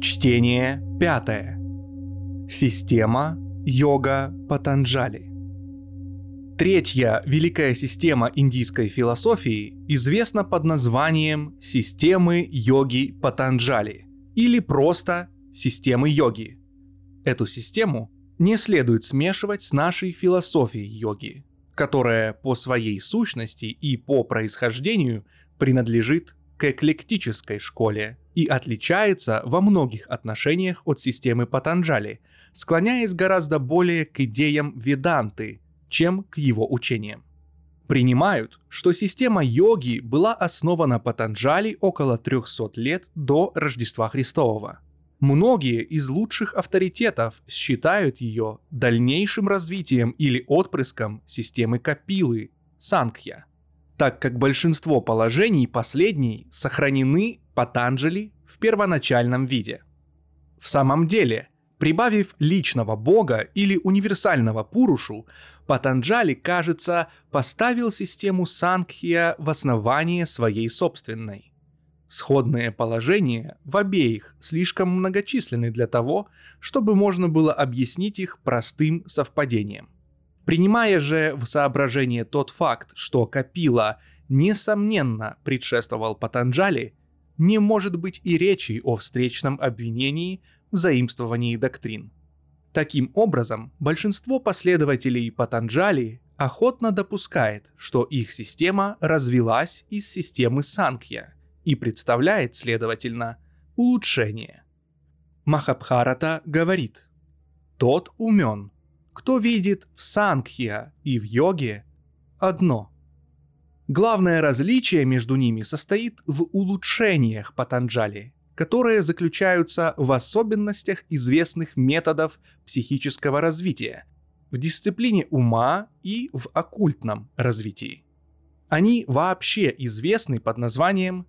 Чтение пятое. Система йога Патанджали. Третья великая система индийской философии известна под названием системы йоги Патанджали или просто системы йоги. Эту систему не следует смешивать с нашей философией йоги, которая по своей сущности и по происхождению принадлежит к эклектической школе и отличается во многих отношениях от системы Патанджали, склоняясь гораздо более к идеям Веданты, чем к его учениям. Принимают, что система йоги была основана Патанджали около 300 лет до Рождества Христового. Многие из лучших авторитетов считают ее дальнейшим развитием или отпрыском системы Капилы, Санкхья – так как большинство положений последней сохранены Патанджали в первоначальном виде. В самом деле, прибавив личного бога или универсального Пурушу, Патанджали, кажется, поставил систему Сангхия в основание своей собственной. Сходные положения в обеих слишком многочисленны для того, чтобы можно было объяснить их простым совпадением – Принимая же в соображение тот факт, что Капила несомненно предшествовал Патанджали, не может быть и речи о встречном обвинении в заимствовании доктрин. Таким образом, большинство последователей Патанджали охотно допускает, что их система развилась из системы Санкья и представляет, следовательно, улучшение. Махабхарата говорит, «Тот умен, кто видит в Сангхья и в йоге одно. Главное различие между ними состоит в улучшениях Патанджали, которые заключаются в особенностях известных методов психического развития, в дисциплине ума и в оккультном развитии. Они вообще известны под названием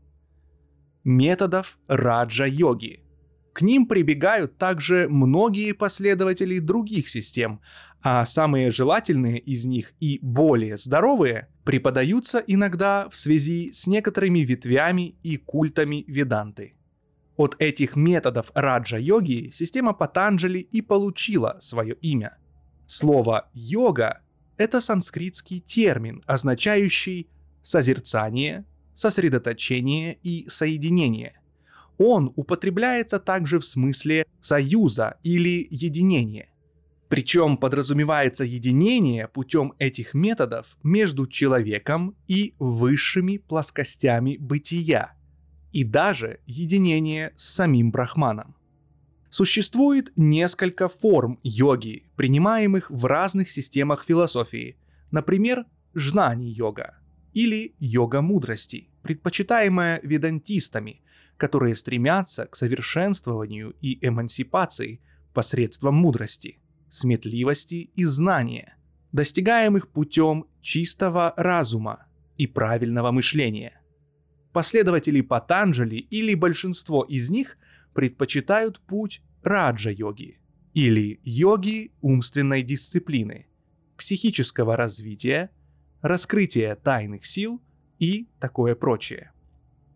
методов раджа-йоги – к ним прибегают также многие последователи других систем, а самые желательные из них и более здоровые преподаются иногда в связи с некоторыми ветвями и культами веданты. От этих методов раджа-йоги система Патанджали и получила свое имя. Слово «йога» — это санскритский термин, означающий созерцание, сосредоточение и соединение он употребляется также в смысле союза или единения. Причем подразумевается единение путем этих методов между человеком и высшими плоскостями бытия, и даже единение с самим Брахманом. Существует несколько форм йоги, принимаемых в разных системах философии, например, жнани-йога или йога мудрости, предпочитаемая ведантистами, которые стремятся к совершенствованию и эмансипации посредством мудрости, сметливости и знания, достигаемых путем чистого разума и правильного мышления. Последователи Патанджали или большинство из них предпочитают путь раджа-йоги или йоги умственной дисциплины, психического развития, раскрытия тайных сил и такое прочее.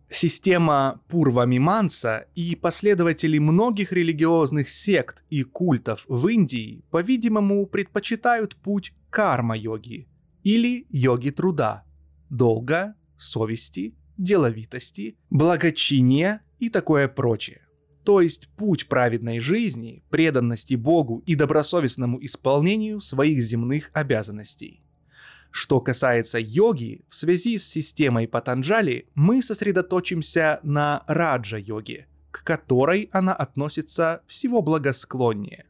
Система Пурва-Миманса и последователи многих религиозных сект и культов в Индии, по-видимому, предпочитают путь карма-йоги или йоги труда, долга, совести, деловитости, благочиния и такое прочее. То есть путь праведной жизни, преданности Богу и добросовестному исполнению своих земных обязанностей. Что касается йоги, в связи с системой Патанджали мы сосредоточимся на раджа-йоге, к которой она относится всего благосклоннее.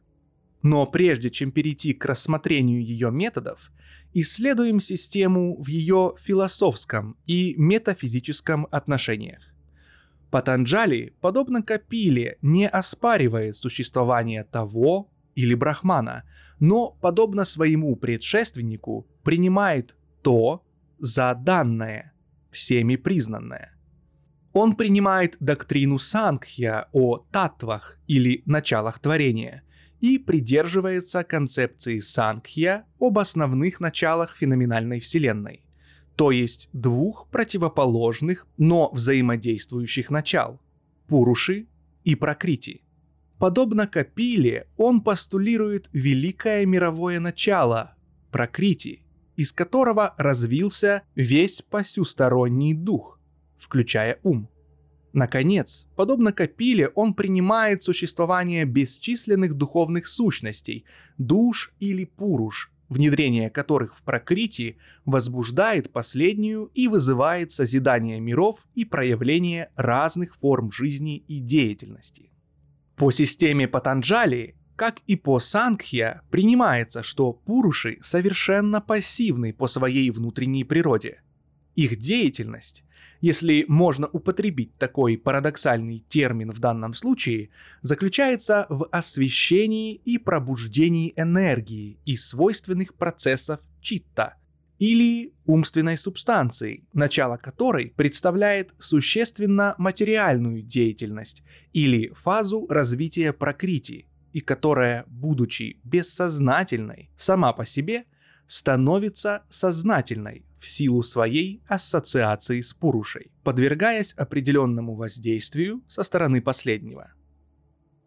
Но прежде чем перейти к рассмотрению ее методов, исследуем систему в ее философском и метафизическом отношениях. Патанджали, подобно Капиле, не оспаривает существование того или Брахмана, но, подобно своему предшественнику, принимает то за данное, всеми признанное. Он принимает доктрину Сангхья о татвах или началах творения и придерживается концепции Сангхья об основных началах феноменальной Вселенной, то есть двух противоположных, но взаимодействующих начал – Пуруши и Пракрити – Подобно Капиле, он постулирует великое мировое начало – Пракрити, из которого развился весь посюсторонний дух, включая ум. Наконец, подобно Капиле, он принимает существование бесчисленных духовных сущностей, душ или пуруш, внедрение которых в Пракрити возбуждает последнюю и вызывает созидание миров и проявление разных форм жизни и деятельности. По системе Патанджали, как и по Сангхья, принимается, что пуруши совершенно пассивны по своей внутренней природе. Их деятельность, если можно употребить такой парадоксальный термин в данном случае, заключается в освещении и пробуждении энергии и свойственных процессов читта – или умственной субстанцией, начало которой представляет существенно материальную деятельность или фазу развития прокрити, и которая, будучи бессознательной сама по себе, становится сознательной в силу своей ассоциации с Пурушей, подвергаясь определенному воздействию со стороны последнего.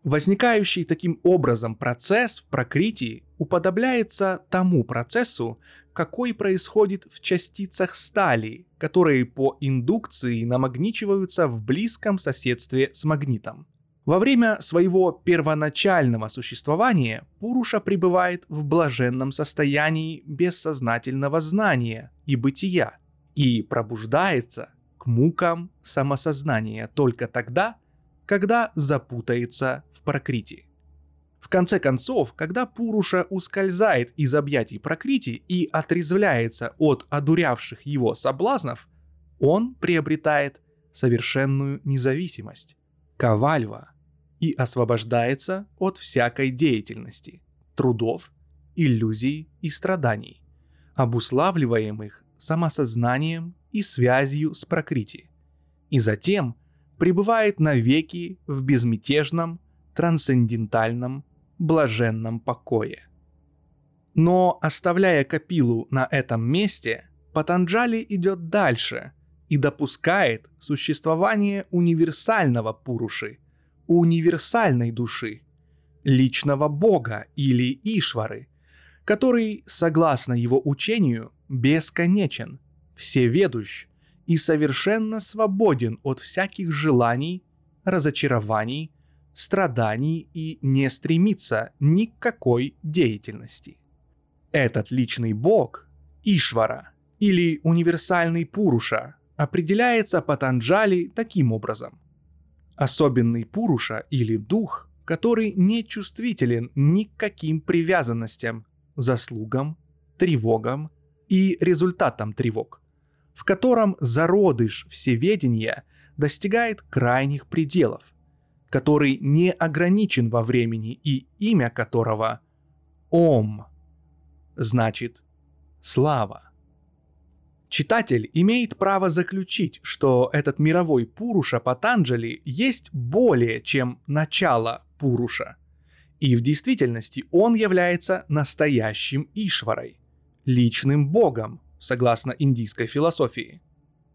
Возникающий таким образом процесс в прокритии уподобляется тому процессу, какой происходит в частицах стали, которые по индукции намагничиваются в близком соседстве с магнитом. Во время своего первоначального существования Пуруша пребывает в блаженном состоянии бессознательного знания и бытия и пробуждается к мукам самосознания только тогда, когда запутается в прокрите. В конце концов, когда Пуруша ускользает из объятий Прокрити и отрезвляется от одурявших его соблазнов, он приобретает совершенную независимость, кавальва, и освобождается от всякой деятельности, трудов, иллюзий и страданий, обуславливаемых самосознанием и связью с Прокрити, и затем пребывает навеки в безмятежном, трансцендентальном блаженном покое. Но оставляя Капилу на этом месте, Патанджали идет дальше и допускает существование универсального Пуруши, универсальной души, личного бога или Ишвары, который, согласно его учению, бесконечен, всеведущ и совершенно свободен от всяких желаний, разочарований, страданий и не стремится ни к какой деятельности. Этот личный бог, Ишвара, или универсальный Пуруша, определяется Патанджали таким образом. Особенный Пуруша или дух, который не чувствителен ни к каким привязанностям, заслугам, тревогам и результатам тревог, в котором зародыш всеведения достигает крайних пределов – который не ограничен во времени и имя которого Ом, значит слава. Читатель имеет право заключить, что этот мировой Пуруша Патанджали есть более чем начало Пуруша. И в действительности он является настоящим Ишварой, личным богом, согласно индийской философии –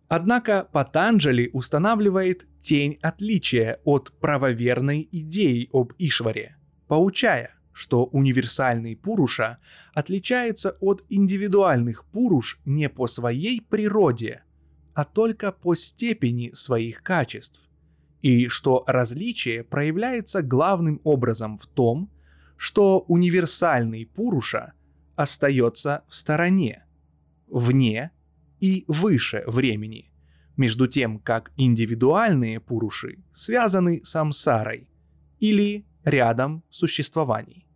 Однако Патанджали устанавливает тень отличия от правоверной идеи об Ишваре, поучая, что универсальный Пуруша отличается от индивидуальных Пуруш не по своей природе, а только по степени своих качеств, и что различие проявляется главным образом в том, что универсальный Пуруша остается в стороне, вне и выше времени, между тем как индивидуальные пуруши связаны с амсарой или рядом существований.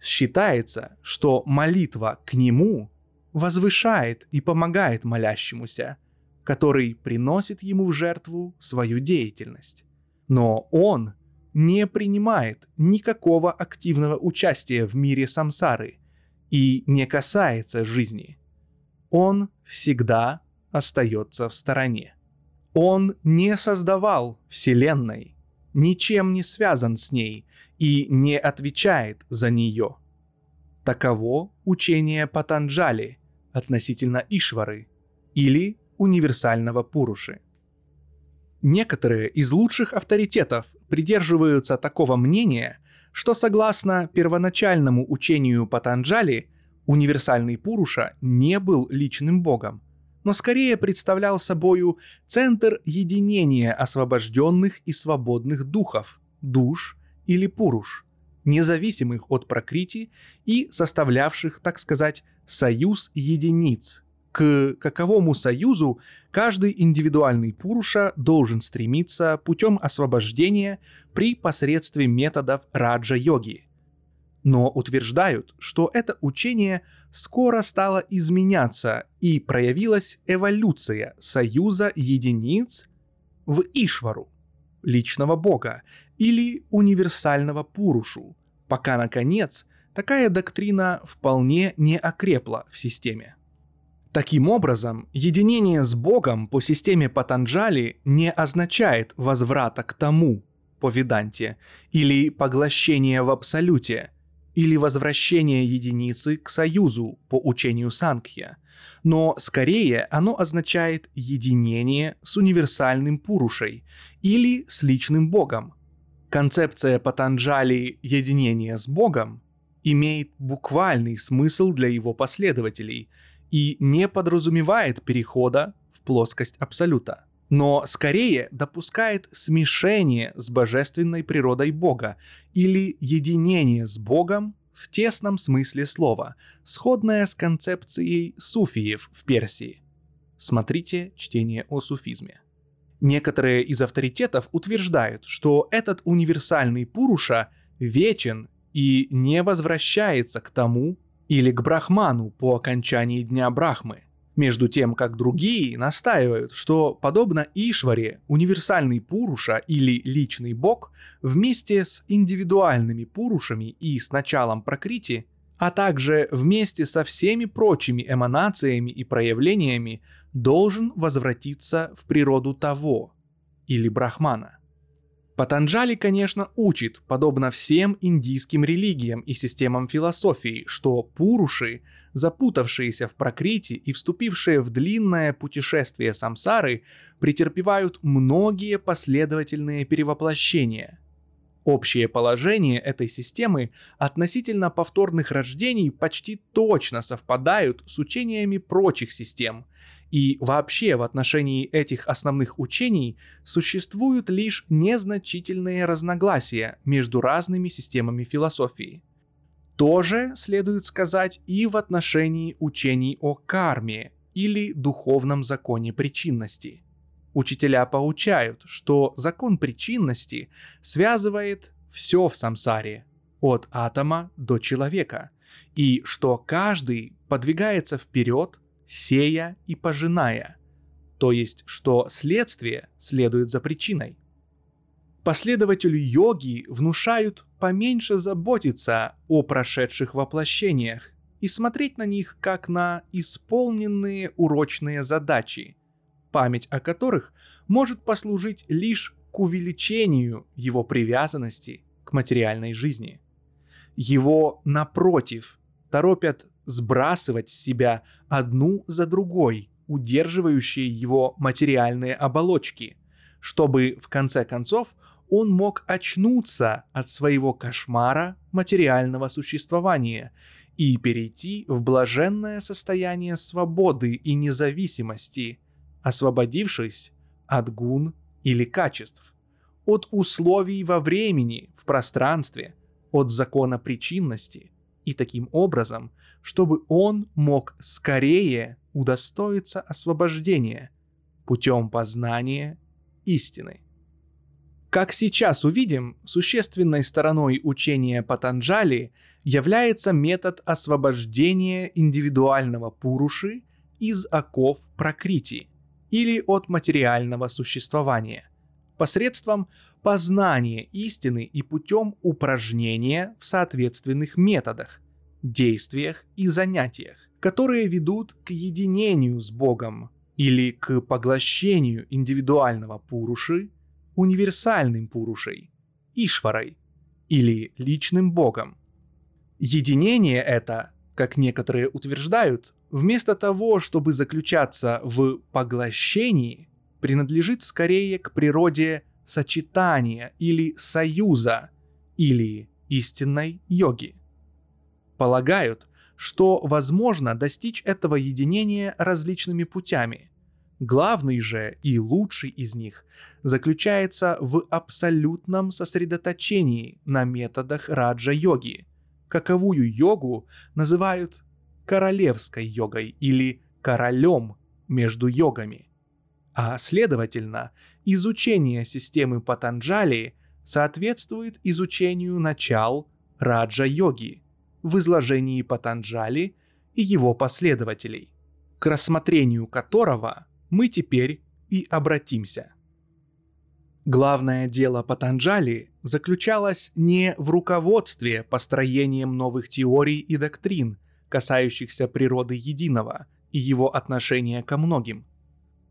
Считается, что молитва к нему возвышает и помогает молящемуся, который приносит ему в жертву свою деятельность. Но он не принимает никакого активного участия в мире самсары и не касается жизни – он всегда остается в стороне. Он не создавал Вселенной, ничем не связан с ней и не отвечает за нее. Таково учение Патанджали относительно Ишвары или универсального Пуруши. Некоторые из лучших авторитетов придерживаются такого мнения, что согласно первоначальному учению Патанджали, универсальный Пуруша не был личным богом, но скорее представлял собою центр единения освобожденных и свободных духов, душ или пуруш, независимых от прокрити и составлявших, так сказать, союз единиц, к каковому союзу каждый индивидуальный Пуруша должен стремиться путем освобождения при посредстве методов раджа-йоги. Но утверждают, что это учение скоро стало изменяться и проявилась эволюция союза единиц в Ишвару, личного бога, или универсального Пурушу, пока, наконец, такая доктрина вполне не окрепла в системе. Таким образом, единение с Богом по системе Патанджали не означает возврата к тому, по Веданте, или поглощение в абсолюте, или возвращение единицы к союзу по учению Санкхья, но скорее оно означает единение с универсальным Пурушей или с личным Богом. Концепция Патанджали единения с Богом имеет буквальный смысл для его последователей – и не подразумевает перехода в плоскость Абсолюта, но скорее допускает смешение с божественной природой Бога или единение с Богом в тесном смысле слова, сходное с концепцией суфиев в Персии. Смотрите чтение о суфизме. Некоторые из авторитетов утверждают, что этот универсальный Пуруша вечен и не возвращается к тому, или к Брахману по окончании Дня Брахмы, между тем как другие настаивают, что, подобно Ишваре, универсальный Пуруша или личный бог вместе с индивидуальными Пурушами и с началом Пракрити, а также вместе со всеми прочими эманациями и проявлениями должен возвратиться в природу того, или Брахмана. Патанджали, конечно, учит, подобно всем индийским религиям и системам философии, что пуруши, запутавшиеся в прокрите и вступившие в длинное путешествие самсары, претерпевают многие последовательные перевоплощения. Общее положение этой системы относительно повторных рождений почти точно совпадают с учениями прочих систем – и вообще в отношении этих основных учений существуют лишь незначительные разногласия между разными системами философии. Тоже следует сказать и в отношении учений о карме или духовном законе причинности. Учителя поучают, что закон причинности связывает все в самсаре, от атома до человека, и что каждый подвигается вперед сея и пожиная, то есть что следствие следует за причиной. Последователю йоги внушают поменьше заботиться о прошедших воплощениях и смотреть на них как на исполненные урочные задачи, память о которых может послужить лишь к увеличению его привязанности к материальной жизни. Его, напротив, торопят сбрасывать с себя одну за другой, удерживающие его материальные оболочки, чтобы в конце концов он мог очнуться от своего кошмара материального существования и перейти в блаженное состояние свободы и независимости, освободившись от гун или качеств, от условий во времени, в пространстве, от закона причинности, и таким образом чтобы он мог скорее удостоиться освобождения путем познания истины. Как сейчас увидим, существенной стороной учения Патанджали является метод освобождения индивидуального пуруши из оков прокрити или от материального существования посредством познания истины и путем упражнения в соответственных методах, действиях и занятиях, которые ведут к единению с Богом или к поглощению индивидуального пуруши универсальным пурушей, ишварой или личным Богом. Единение это, как некоторые утверждают, вместо того, чтобы заключаться в поглощении, принадлежит скорее к природе сочетания или союза или истинной йоги. Полагают, что возможно достичь этого единения различными путями. Главный же и лучший из них заключается в абсолютном сосредоточении на методах раджа-йоги, каковую йогу называют королевской йогой или королем между йогами. А следовательно, изучение системы Патанджали соответствует изучению начал раджа-йоги в изложении Патанджали и его последователей, к рассмотрению которого мы теперь и обратимся. Главное дело Патанджали заключалось не в руководстве построением новых теорий и доктрин, касающихся природы единого и его отношения ко многим.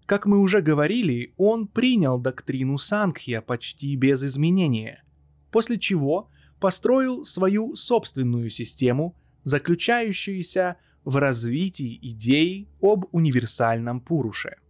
Как мы уже говорили, он принял доктрину Сангхья почти без изменения, после чего построил свою собственную систему, заключающуюся в развитии идеи об универсальном Пуруше –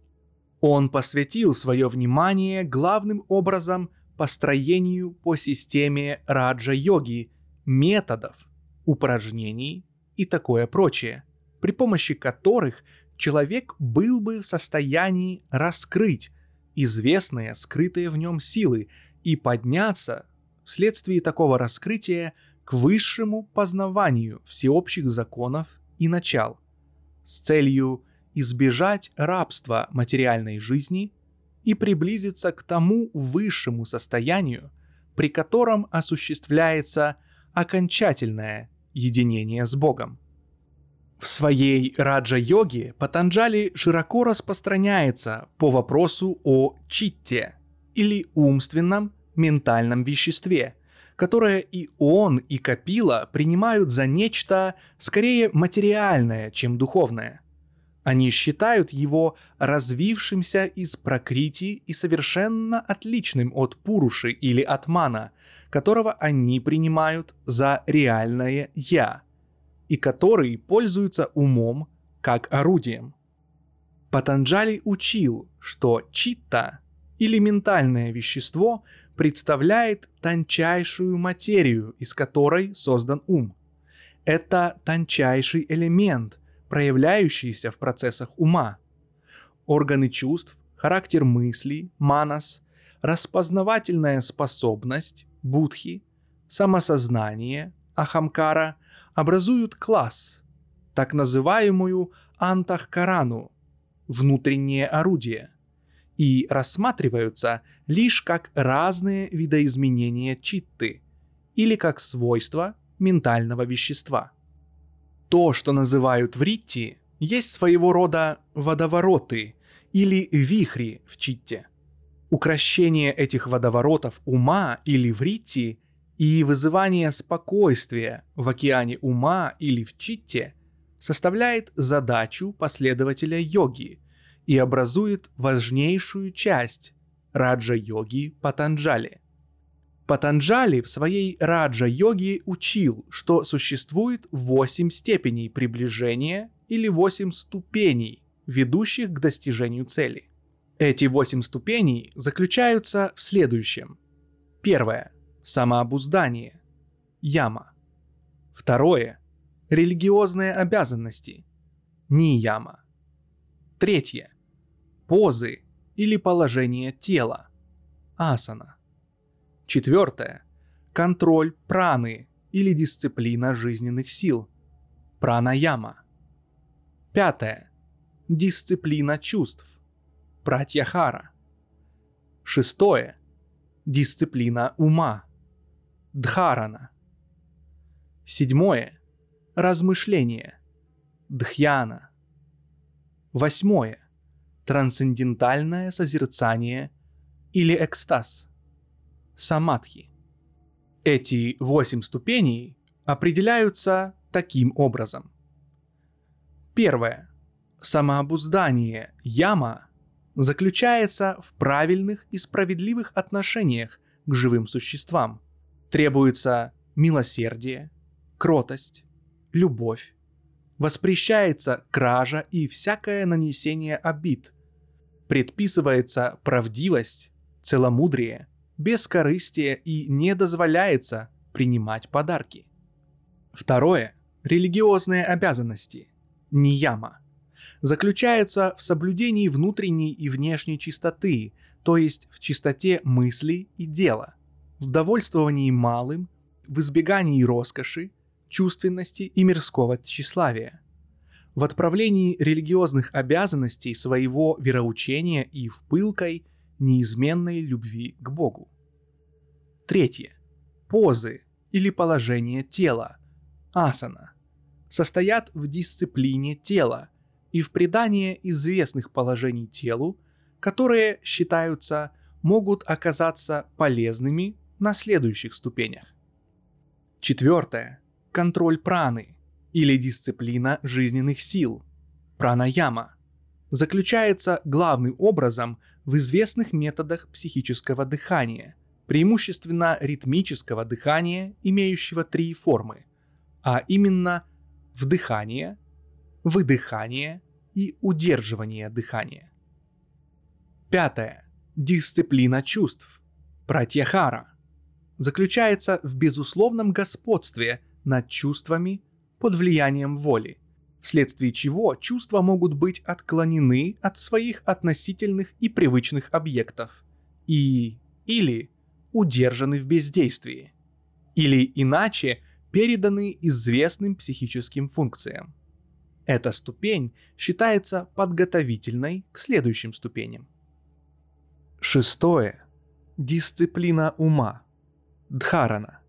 он посвятил свое внимание главным образом построению по системе раджа-йоги, методов, упражнений и такое прочее, при помощи которых человек был бы в состоянии раскрыть известные скрытые в нем силы и подняться вследствие такого раскрытия к высшему познаванию всеобщих законов и начал с целью избежать рабства материальной жизни и приблизиться к тому высшему состоянию, при котором осуществляется окончательное единение с Богом. В своей раджа-йоге Патанджали широко распространяется по вопросу о читте или умственном ментальном веществе, которое и он, и Капила принимают за нечто скорее материальное, чем духовное – они считают его развившимся из прокрити и совершенно отличным от Пуруши или Атмана, которого они принимают за реальное «я», и который пользуется умом как орудием. Патанджали учил, что читта или ментальное вещество представляет тончайшую материю, из которой создан ум. Это тончайший элемент – проявляющиеся в процессах ума. Органы чувств, характер мыслей, манас, распознавательная способность, будхи, самосознание, ахамкара образуют класс, так называемую антахкарану, внутреннее орудие, и рассматриваются лишь как разные видоизменения читты или как свойства ментального вещества – то, что называют вритти, есть своего рода водовороты или вихри в читте. Укращение этих водоворотов ума или вритти и вызывание спокойствия в океане ума или в читте составляет задачу последователя йоги и образует важнейшую часть раджа-йоги Патанджали – Патанджали в своей раджа-йоге учил, что существует восемь степеней приближения или восемь ступеней, ведущих к достижению цели. Эти восемь ступеней заключаются в следующем. Первое – самообуздание, яма. Второе – религиозные обязанности, нияма. Третье – позы или положение тела, асана. Четвертое. Контроль праны или дисциплина жизненных сил. Пранаяма. Пятое. Дисциплина чувств. Пратьяхара. Шестое. Дисциплина ума. Дхарана. Седьмое. Размышление. Дхьяна. Восьмое. Трансцендентальное созерцание или экстаз самадхи. Эти восемь ступеней определяются таким образом. Первое. Самообуздание яма заключается в правильных и справедливых отношениях к живым существам. Требуется милосердие, кротость, любовь. Воспрещается кража и всякое нанесение обид. Предписывается правдивость, целомудрие, бескорыстие и не дозволяется принимать подарки. Второе – религиозные обязанности, нияма, заключается в соблюдении внутренней и внешней чистоты, то есть в чистоте мысли и дела, в довольствовании малым, в избегании роскоши, чувственности и мирского тщеславия, в отправлении религиозных обязанностей своего вероучения и в пылкой, неизменной любви к Богу. Третье. Позы или положение тела, асана, состоят в дисциплине тела и в придании известных положений телу, которые считаются могут оказаться полезными на следующих ступенях. Четвертое. Контроль праны или дисциплина жизненных сил, пранаяма, заключается главным образом в известных методах психического дыхания, преимущественно ритмического дыхания, имеющего три формы, а именно вдыхание, выдыхание и удерживание дыхания. Пятое. Дисциплина чувств, пратьяхара, заключается в безусловном господстве над чувствами под влиянием воли, вследствие чего чувства могут быть отклонены от своих относительных и привычных объектов и или удержаны в бездействии, или иначе переданы известным психическим функциям. Эта ступень считается подготовительной к следующим ступеням. Шестое. Дисциплина ума. Дхарана.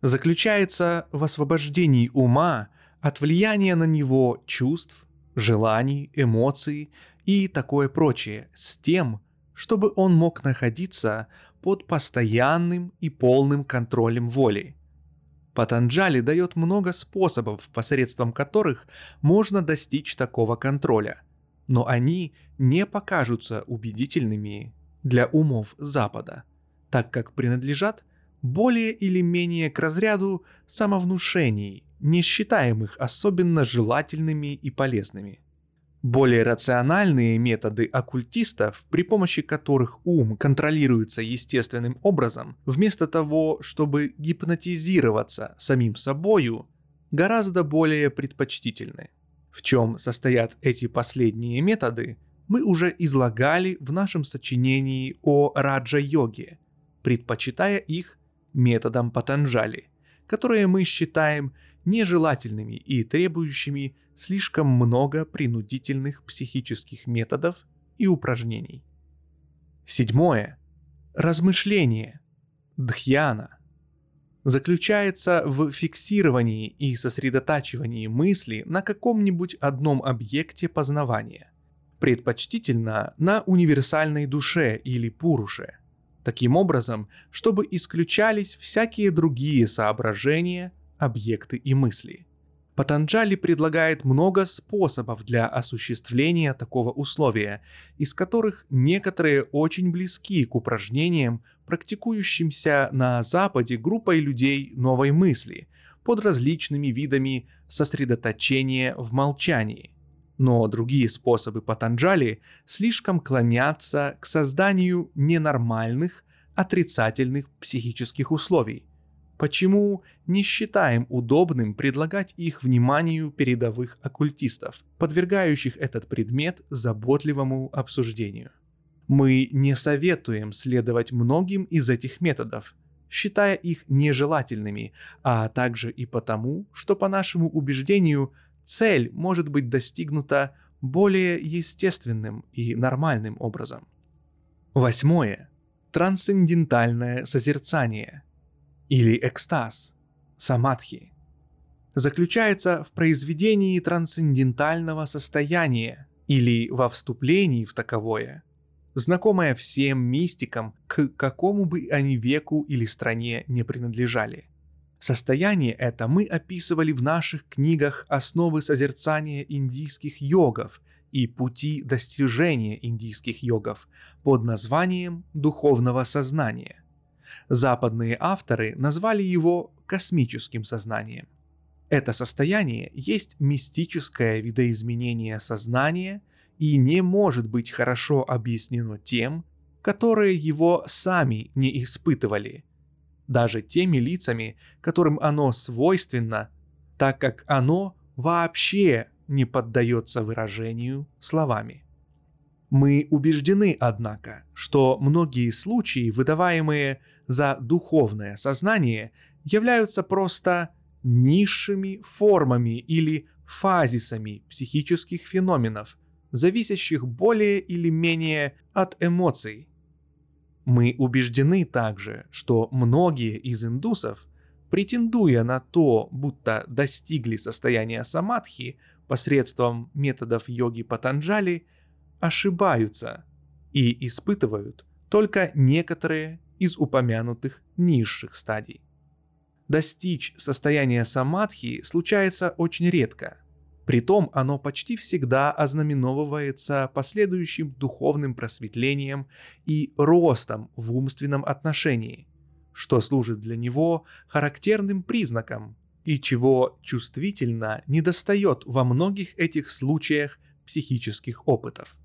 Заключается в освобождении ума от влияния на него чувств, желаний, эмоций и такое прочее с тем, чтобы он мог находиться под постоянным и полным контролем воли. Патанджали дает много способов, посредством которых можно достичь такого контроля, но они не покажутся убедительными для умов Запада, так как принадлежат более или менее к разряду самовнушений, не считаемых особенно желательными и полезными. Более рациональные методы оккультистов, при помощи которых ум контролируется естественным образом, вместо того, чтобы гипнотизироваться самим собою, гораздо более предпочтительны. В чем состоят эти последние методы, мы уже излагали в нашем сочинении о раджа-йоге, предпочитая их методам Патанджали, которые мы считаем нежелательными и требующими слишком много принудительных психических методов и упражнений. Седьмое. Размышление. Дхьяна. Заключается в фиксировании и сосредотачивании мысли на каком-нибудь одном объекте познавания, предпочтительно на универсальной душе или пуруше, таким образом, чтобы исключались всякие другие соображения, объекты и мысли – Патанджали предлагает много способов для осуществления такого условия, из которых некоторые очень близки к упражнениям, практикующимся на Западе группой людей новой мысли под различными видами сосредоточения в молчании. Но другие способы Патанджали слишком клонятся к созданию ненормальных, отрицательных психических условий – почему не считаем удобным предлагать их вниманию передовых оккультистов, подвергающих этот предмет заботливому обсуждению. Мы не советуем следовать многим из этих методов, считая их нежелательными, а также и потому, что по нашему убеждению цель может быть достигнута более естественным и нормальным образом. Восьмое. Трансцендентальное созерцание – или экстаз, самадхи, заключается в произведении трансцендентального состояния или во вступлении в таковое, знакомое всем мистикам, к какому бы они веку или стране не принадлежали. Состояние это мы описывали в наших книгах «Основы созерцания индийских йогов» и «Пути достижения индийских йогов» под названием «Духовного сознания». Западные авторы назвали его космическим сознанием. Это состояние есть мистическое видоизменение сознания и не может быть хорошо объяснено тем, которые его сами не испытывали, даже теми лицами, которым оно свойственно, так как оно вообще не поддается выражению словами. Мы убеждены, однако, что многие случаи, выдаваемые за духовное сознание, являются просто низшими формами или фазисами психических феноменов, зависящих более или менее от эмоций. Мы убеждены также, что многие из индусов, претендуя на то, будто достигли состояния самадхи посредством методов йоги Патанджали, ошибаются и испытывают только некоторые из упомянутых низших стадий. Достичь состояния самадхи случается очень редко. Притом оно почти всегда ознаменовывается последующим духовным просветлением и ростом в умственном отношении, что служит для него характерным признаком и чего чувствительно недостает во многих этих случаях психических опытов.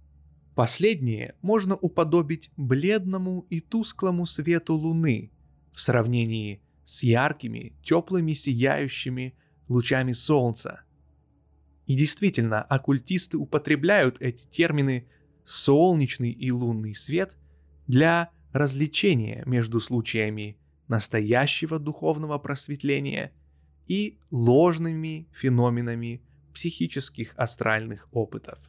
Последнее можно уподобить бледному и тусклому свету луны в сравнении с яркими, теплыми, сияющими лучами солнца. И действительно, оккультисты употребляют эти термины «солнечный» и «лунный свет» для развлечения между случаями настоящего духовного просветления и ложными феноменами психических астральных опытов.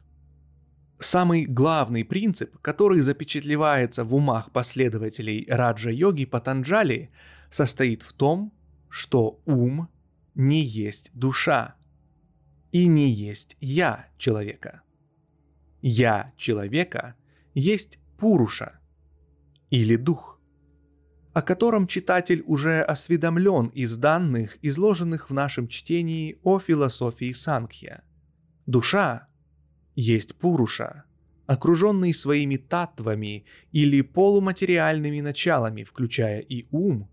Самый главный принцип, который запечатлевается в умах последователей раджа-йоги Патанджали, состоит в том, что ум не есть душа и не есть я человека. Я человека есть Пуруша или дух, о котором читатель уже осведомлен из данных, изложенных в нашем чтении о философии Санкхья. Душа есть Пуруша, окруженный своими татвами или полуматериальными началами, включая и ум,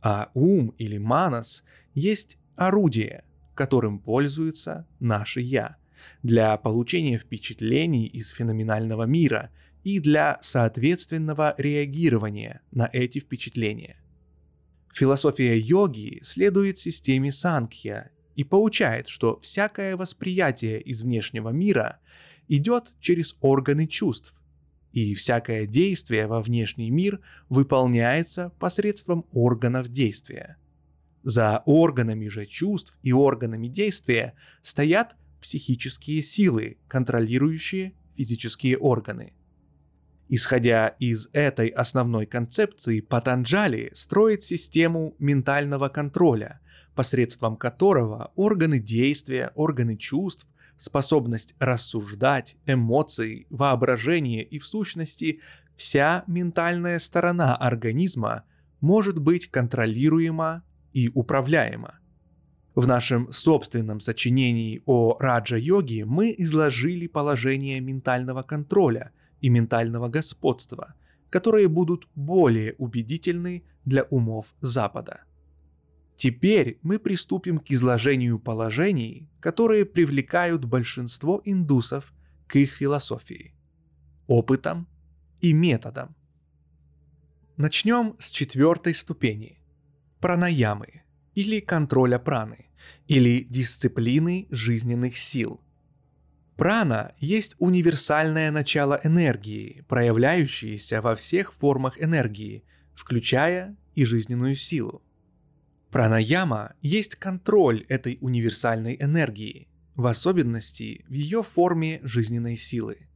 а ум или манас есть орудие, которым пользуется наше «я», для получения впечатлений из феноменального мира и для соответственного реагирования на эти впечатления. Философия йоги следует системе Санкхья и поучает, что всякое восприятие из внешнего мира идет через органы чувств, и всякое действие во внешний мир выполняется посредством органов действия. За органами же чувств и органами действия стоят психические силы, контролирующие физические органы. Исходя из этой основной концепции, Патанджали строит систему ментального контроля, посредством которого органы действия, органы чувств, способность рассуждать, эмоции, воображение и в сущности вся ментальная сторона организма может быть контролируема и управляема. В нашем собственном сочинении о раджа-йоге мы изложили положение ментального контроля и ментального господства, которые будут более убедительны для умов Запада. Теперь мы приступим к изложению положений, которые привлекают большинство индусов к их философии, опытам и методам. Начнем с четвертой ступени – пранаямы или контроля праны, или дисциплины жизненных сил. Прана есть универсальное начало энергии, проявляющееся во всех формах энергии, включая и жизненную силу. Пранаяма есть контроль этой универсальной энергии, в особенности в ее форме жизненной силы.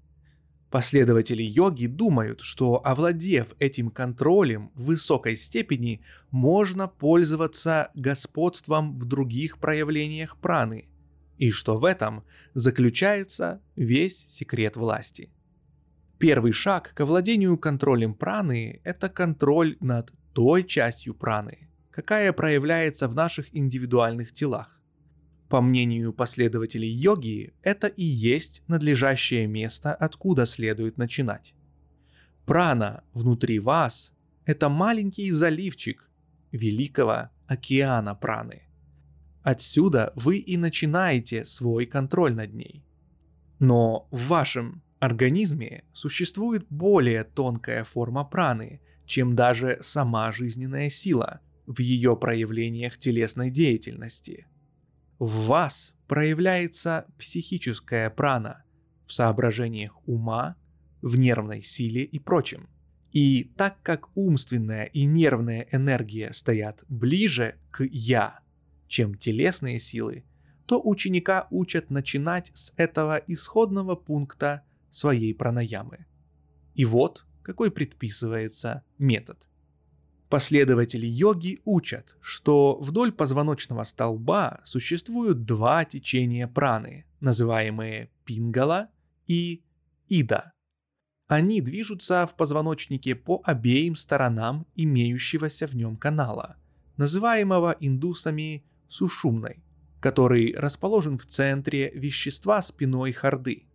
Последователи йоги думают, что овладев этим контролем в высокой степени, можно пользоваться господством в других проявлениях праны, и что в этом заключается весь секрет власти. Первый шаг к овладению контролем праны – это контроль над той частью праны, какая проявляется в наших индивидуальных телах. По мнению последователей йоги, это и есть надлежащее место, откуда следует начинать. Прана внутри вас – это маленький заливчик великого океана праны. Отсюда вы и начинаете свой контроль над ней. Но в вашем организме существует более тонкая форма праны, чем даже сама жизненная сила в ее проявлениях телесной деятельности. В вас проявляется психическая прана в соображениях ума, в нервной силе и прочем. И так как умственная и нервная энергия стоят ближе к «я», чем телесные силы, то ученика учат начинать с этого исходного пункта своей пранаямы. И вот какой предписывается метод. Последователи йоги учат, что вдоль позвоночного столба существуют два течения праны, называемые пингала и ида. Они движутся в позвоночнике по обеим сторонам имеющегося в нем канала, называемого индусами сушумной, который расположен в центре вещества спиной хорды –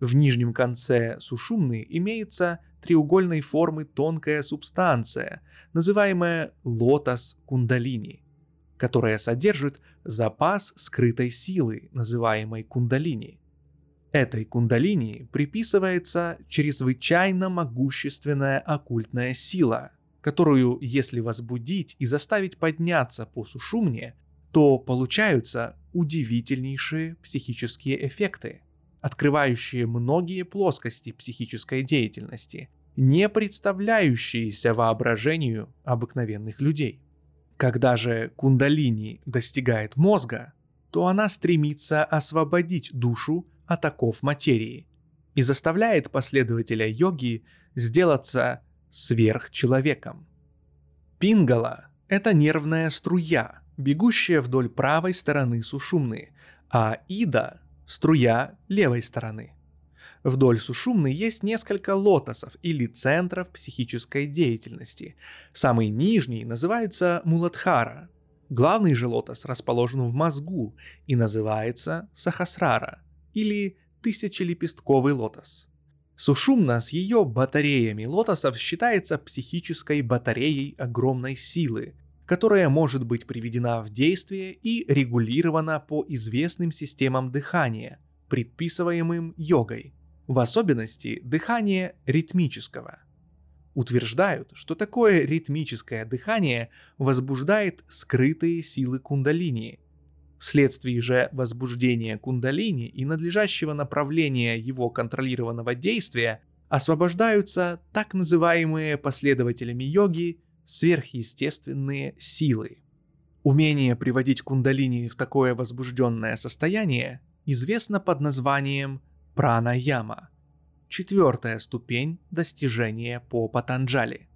в нижнем конце сушумны имеется треугольной формы тонкая субстанция, называемая лотос кундалини, которая содержит запас скрытой силы, называемой кундалини. Этой кундалини приписывается чрезвычайно могущественная оккультная сила, которую, если возбудить и заставить подняться по сушумне, то получаются удивительнейшие психические эффекты – открывающие многие плоскости психической деятельности, не представляющиеся воображению обыкновенных людей. Когда же кундалини достигает мозга, то она стремится освободить душу от оков материи и заставляет последователя йоги сделаться сверхчеловеком. Пингала – это нервная струя, бегущая вдоль правой стороны сушумны, а ида струя левой стороны. Вдоль Сушумны есть несколько лотосов или центров психической деятельности. Самый нижний называется Муладхара. Главный же лотос расположен в мозгу и называется Сахасрара или тысячелепестковый лотос. Сушумна с ее батареями лотосов считается психической батареей огромной силы, которая может быть приведена в действие и регулирована по известным системам дыхания, предписываемым йогой, в особенности дыхание ритмического. Утверждают, что такое ритмическое дыхание возбуждает скрытые силы кундалини. Вследствие же возбуждения кундалини и надлежащего направления его контролированного действия освобождаются так называемые последователями йоги сверхъестественные силы. Умение приводить кундалини в такое возбужденное состояние известно под названием пранаяма, четвертая ступень достижения по Патанджали.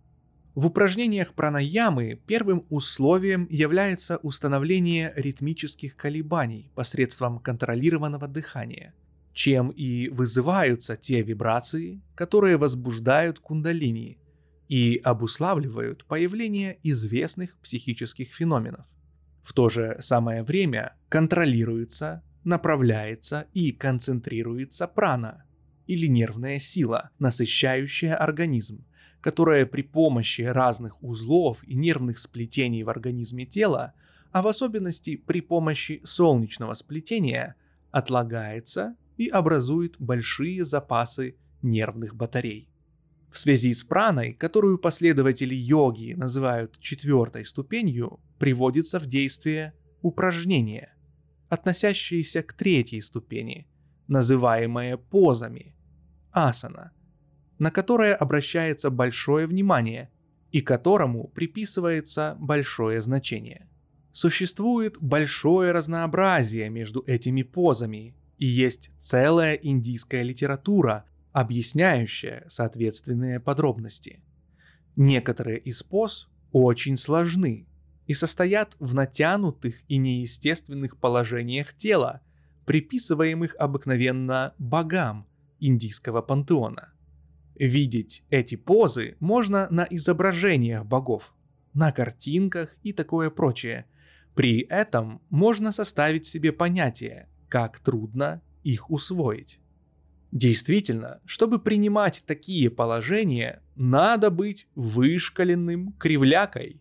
В упражнениях пранаямы первым условием является установление ритмических колебаний посредством контролированного дыхания, чем и вызываются те вибрации, которые возбуждают кундалини – и обуславливают появление известных психических феноменов. В то же самое время контролируется, направляется и концентрируется прана или нервная сила, насыщающая организм, которая при помощи разных узлов и нервных сплетений в организме тела, а в особенности при помощи солнечного сплетения, отлагается и образует большие запасы нервных батарей. В связи с праной, которую последователи йоги называют четвертой ступенью, приводится в действие упражнение, относящееся к третьей ступени, называемое позами, асана, на которое обращается большое внимание и которому приписывается большое значение. Существует большое разнообразие между этими позами, и есть целая индийская литература, объясняющая соответственные подробности. Некоторые из поз очень сложны и состоят в натянутых и неестественных положениях тела, приписываемых обыкновенно богам индийского пантеона. Видеть эти позы можно на изображениях богов, на картинках и такое прочее. При этом можно составить себе понятие, как трудно их усвоить. Действительно, чтобы принимать такие положения, надо быть вышкаленным кривлякой.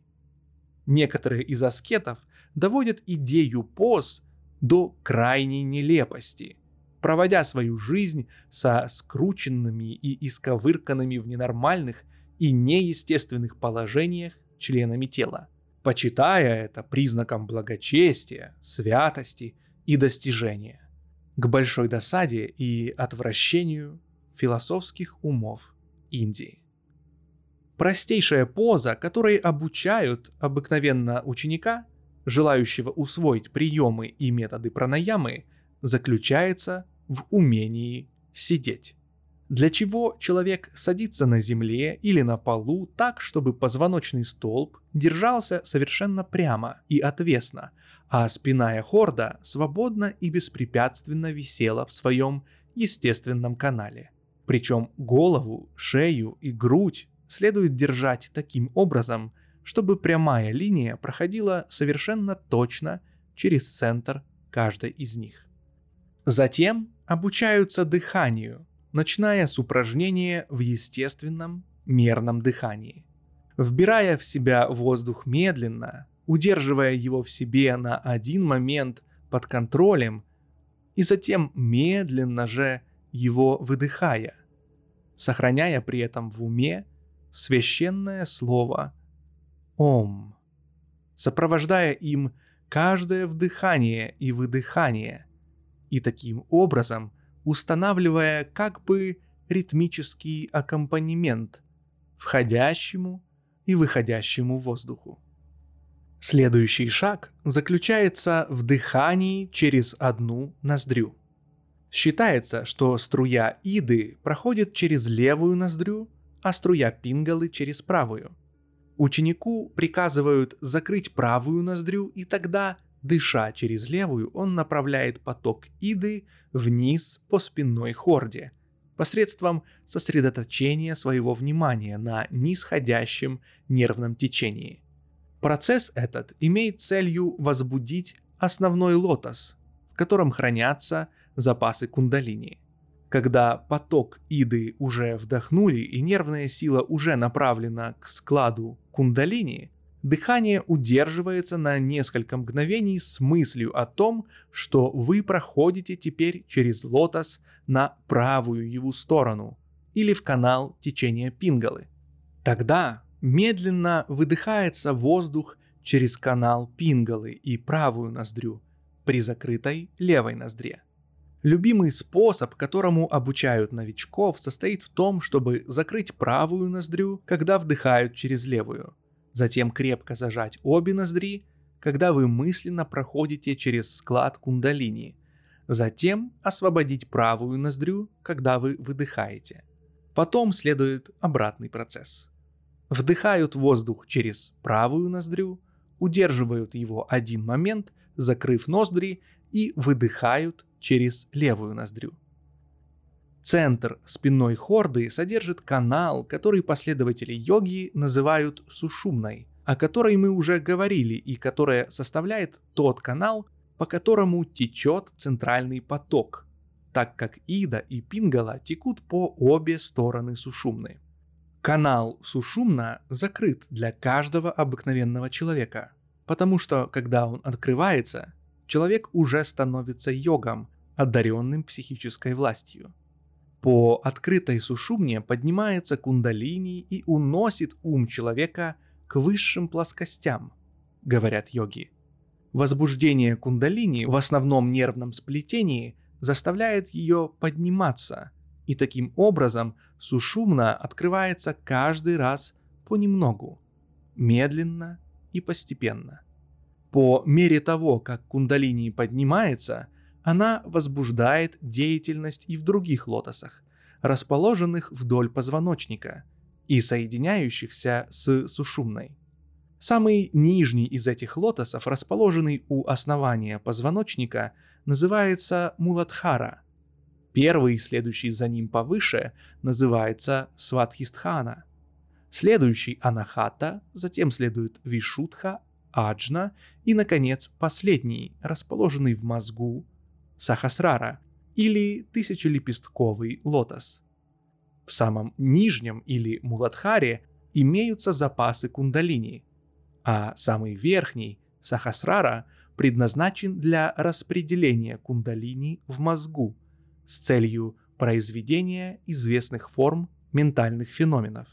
Некоторые из аскетов доводят идею поз до крайней нелепости проводя свою жизнь со скрученными и исковырканными в ненормальных и неестественных положениях членами тела, почитая это признаком благочестия, святости и достижения, к большой досаде и отвращению философских умов Индии. Простейшая поза, которой обучают обыкновенно ученика, желающего усвоить приемы и методы пранаямы, заключается в умении сидеть. Для чего человек садится на земле или на полу так, чтобы позвоночный столб держался совершенно прямо и отвесно, а спина и хорда свободно и беспрепятственно висела в своем естественном канале. Причем голову, шею и грудь следует держать таким образом, чтобы прямая линия проходила совершенно точно через центр каждой из них. Затем обучаются дыханию, начиная с упражнения в естественном мерном дыхании. Вбирая в себя воздух медленно, удерживая его в себе на один момент под контролем и затем медленно же его выдыхая, сохраняя при этом в уме священное слово «Ом», сопровождая им каждое вдыхание и выдыхание, и таким образом устанавливая как бы ритмический аккомпанемент входящему и выходящему воздуху. Следующий шаг заключается в дыхании через одну ноздрю. Считается, что струя иды проходит через левую ноздрю, а струя пингалы через правую. Ученику приказывают закрыть правую ноздрю, и тогда, дыша через левую, он направляет поток иды вниз по спинной хорде, посредством сосредоточения своего внимания на нисходящем нервном течении – Процесс этот имеет целью возбудить основной лотос, в котором хранятся запасы кундалини. Когда поток иды уже вдохнули и нервная сила уже направлена к складу кундалини, дыхание удерживается на несколько мгновений с мыслью о том, что вы проходите теперь через лотос на правую его сторону или в канал течения пингалы. Тогда Медленно выдыхается воздух через канал пингалы и правую ноздрю при закрытой левой ноздре. Любимый способ, которому обучают новичков, состоит в том, чтобы закрыть правую ноздрю, когда вдыхают через левую, затем крепко зажать обе ноздри, когда вы мысленно проходите через склад кундалини, затем освободить правую ноздрю, когда вы выдыхаете. Потом следует обратный процесс вдыхают воздух через правую ноздрю, удерживают его один момент, закрыв ноздри, и выдыхают через левую ноздрю. Центр спинной хорды содержит канал, который последователи йоги называют сушумной, о которой мы уже говорили и которая составляет тот канал, по которому течет центральный поток, так как Ида и Пингала текут по обе стороны сушумны. Канал Сушумна закрыт для каждого обыкновенного человека, потому что, когда он открывается, человек уже становится йогом, одаренным психической властью. По открытой сушумне поднимается кундалини и уносит ум человека к высшим плоскостям, говорят йоги. Возбуждение кундалини в основном нервном сплетении заставляет ее подниматься – и таким образом сушумна открывается каждый раз понемногу, медленно и постепенно. По мере того, как кундалини поднимается, она возбуждает деятельность и в других лотосах, расположенных вдоль позвоночника и соединяющихся с сушумной. Самый нижний из этих лотосов, расположенный у основания позвоночника, называется Муладхара – Первый, следующий за ним повыше, называется Сватхистхана. Следующий Анахата, затем следует Вишутха, Аджна и, наконец, последний, расположенный в мозгу, Сахасрара или тысячелепестковый лотос. В самом нижнем или Муладхаре имеются запасы кундалини, а самый верхний, Сахасрара, предназначен для распределения кундалини в мозгу – с целью произведения известных форм ментальных феноменов.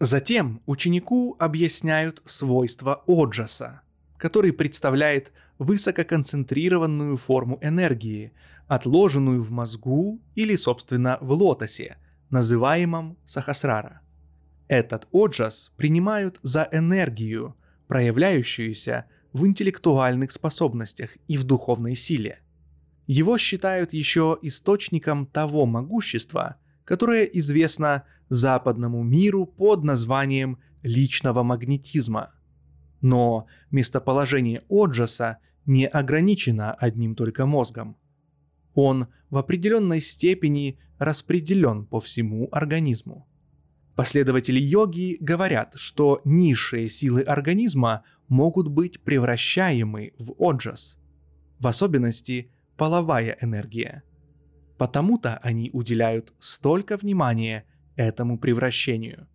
Затем ученику объясняют свойства Оджаса, который представляет высококонцентрированную форму энергии, отложенную в мозгу или, собственно, в лотосе, называемом сахасрара. Этот оджас принимают за энергию, проявляющуюся в интеллектуальных способностях и в духовной силе. Его считают еще источником того могущества, которое известно западному миру под названием личного магнетизма. Но местоположение Оджаса не ограничено одним только мозгом. Он в определенной степени распределен по всему организму. Последователи йоги говорят, что низшие силы организма могут быть превращаемы в оджас, в особенности половая энергия. Потому-то они уделяют столько внимания этому превращению.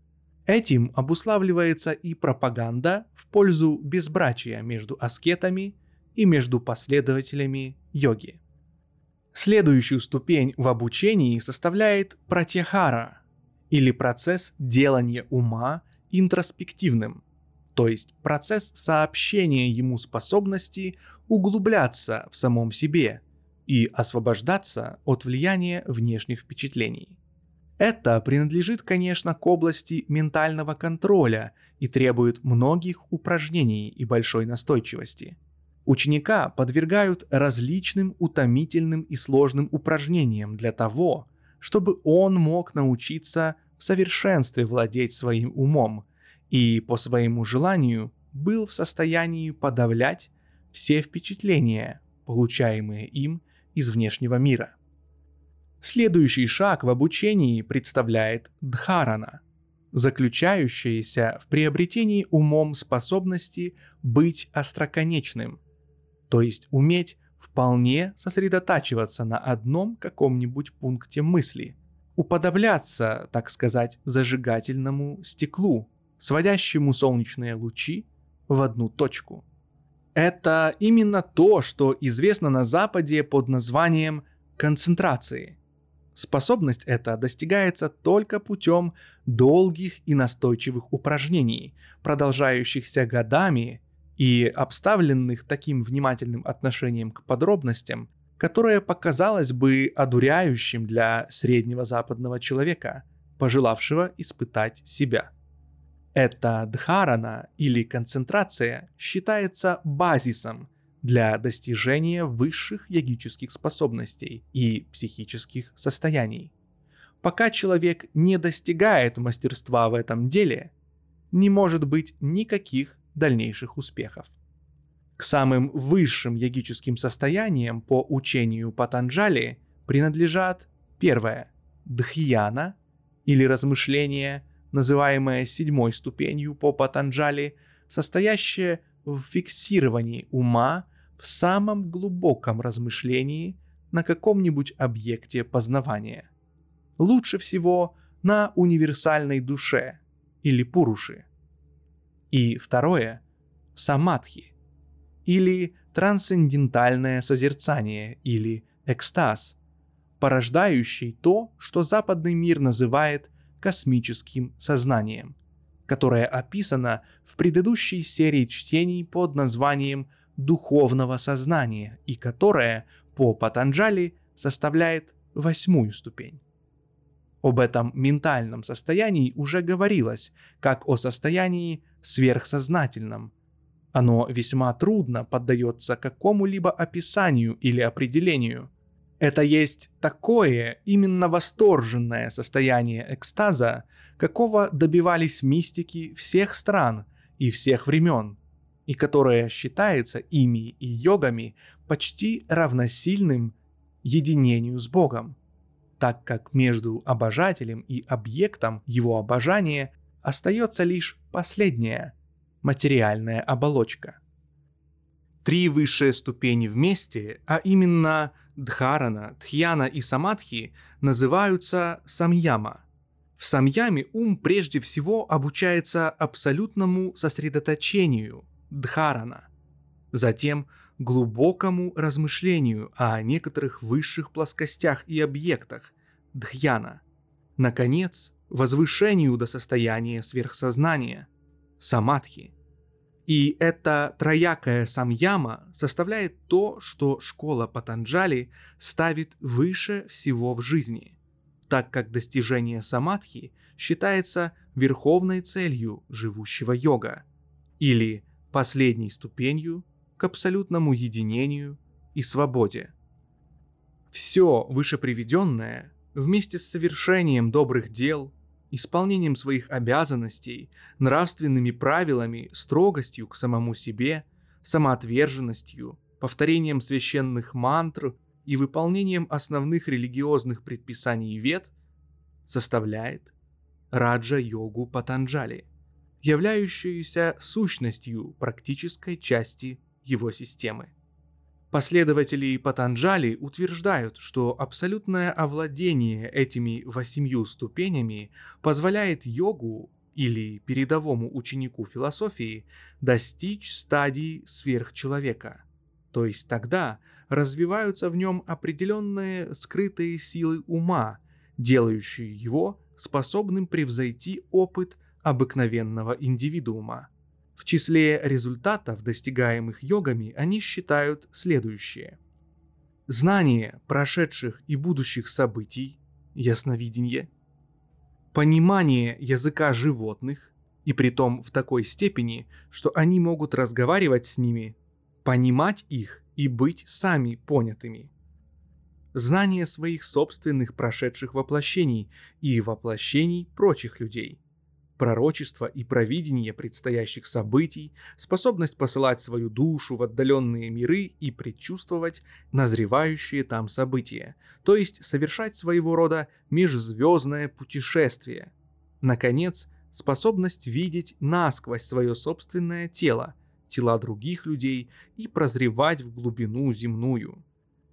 Этим обуславливается и пропаганда в пользу безбрачия между аскетами и между последователями йоги. Следующую ступень в обучении составляет пратьяхара – или процесс делания ума интроспективным, то есть процесс сообщения ему способности углубляться в самом себе и освобождаться от влияния внешних впечатлений. Это принадлежит, конечно, к области ментального контроля и требует многих упражнений и большой настойчивости. Ученика подвергают различным утомительным и сложным упражнениям для того, чтобы он мог научиться в совершенстве владеть своим умом и по своему желанию был в состоянии подавлять все впечатления, получаемые им из внешнего мира. Следующий шаг в обучении представляет дхарана, заключающаяся в приобретении умом способности быть остроконечным, то есть уметь вполне сосредотачиваться на одном каком-нибудь пункте мысли, уподобляться, так сказать, зажигательному стеклу, сводящему солнечные лучи в одну точку. Это именно то, что известно на Западе под названием концентрации. Способность эта достигается только путем долгих и настойчивых упражнений, продолжающихся годами и обставленных таким внимательным отношением к подробностям, которое показалось бы одуряющим для среднего западного человека, пожелавшего испытать себя. Эта дхарана или концентрация считается базисом для достижения высших йогических способностей и психических состояний. Пока человек не достигает мастерства в этом деле, не может быть никаких дальнейших успехов. К самым высшим йогическим состояниям по учению Патанджали принадлежат первое – дхьяна или размышление, называемое седьмой ступенью по Патанджали, состоящее в фиксировании ума в самом глубоком размышлении на каком-нибудь объекте познавания. Лучше всего на универсальной душе или пуруши – и второе – самадхи, или трансцендентальное созерцание, или экстаз, порождающий то, что западный мир называет космическим сознанием, которое описано в предыдущей серии чтений под названием «Духовного сознания» и которое, по Патанджали, составляет восьмую ступень. Об этом ментальном состоянии уже говорилось, как о состоянии сверхсознательном. Оно весьма трудно поддается какому-либо описанию или определению. Это есть такое именно восторженное состояние экстаза, какого добивались мистики всех стран и всех времен, и которое считается ими и йогами почти равносильным единению с Богом так как между обожателем и объектом его обожания остается лишь последняя материальная оболочка. Три высшие ступени вместе, а именно Дхарана, Тхьяна и Самадхи, называются Самьяма. В Самьяме ум прежде всего обучается абсолютному сосредоточению, Дхарана. Затем глубокому размышлению о некоторых высших плоскостях и объектах дхьяна. Наконец, возвышению до состояния сверхсознания самадхи. И эта троякая самьяма составляет то, что школа Патанджали ставит выше всего в жизни, так как достижение самадхи считается верховной целью живущего йога или последней ступенью к абсолютному единению и свободе. Все вышеприведенное вместе с совершением добрых дел, исполнением своих обязанностей, нравственными правилами, строгостью к самому себе, самоотверженностью, повторением священных мантр и выполнением основных религиозных предписаний вет составляет раджа-йогу Патанджали, являющуюся сущностью практической части его системы. Последователи Патанджали утверждают, что абсолютное овладение этими восемью ступенями позволяет йогу или передовому ученику философии достичь стадии сверхчеловека. То есть тогда развиваются в нем определенные скрытые силы ума, делающие его способным превзойти опыт обыкновенного индивидуума. В числе результатов, достигаемых йогами, они считают следующее. Знание прошедших и будущих событий, ясновидение, понимание языка животных, и притом в такой степени, что они могут разговаривать с ними, понимать их и быть сами понятыми. Знание своих собственных прошедших воплощений и воплощений прочих людей – пророчество и провидение предстоящих событий, способность посылать свою душу в отдаленные миры и предчувствовать назревающие там события, то есть совершать своего рода межзвездное путешествие. Наконец, способность видеть насквозь свое собственное тело, тела других людей и прозревать в глубину земную –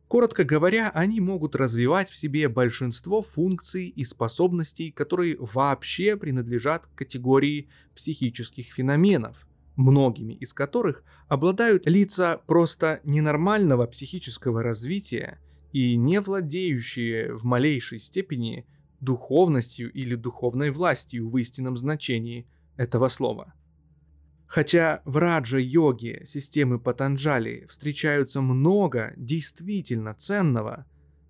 Коротко говоря, они могут развивать в себе большинство функций и способностей, которые вообще принадлежат к категории психических феноменов, многими из которых обладают лица просто ненормального психического развития и не владеющие в малейшей степени духовностью или духовной властью в истинном значении этого слова. Хотя в раджа-йоге системы Патанджали встречаются много действительно ценного,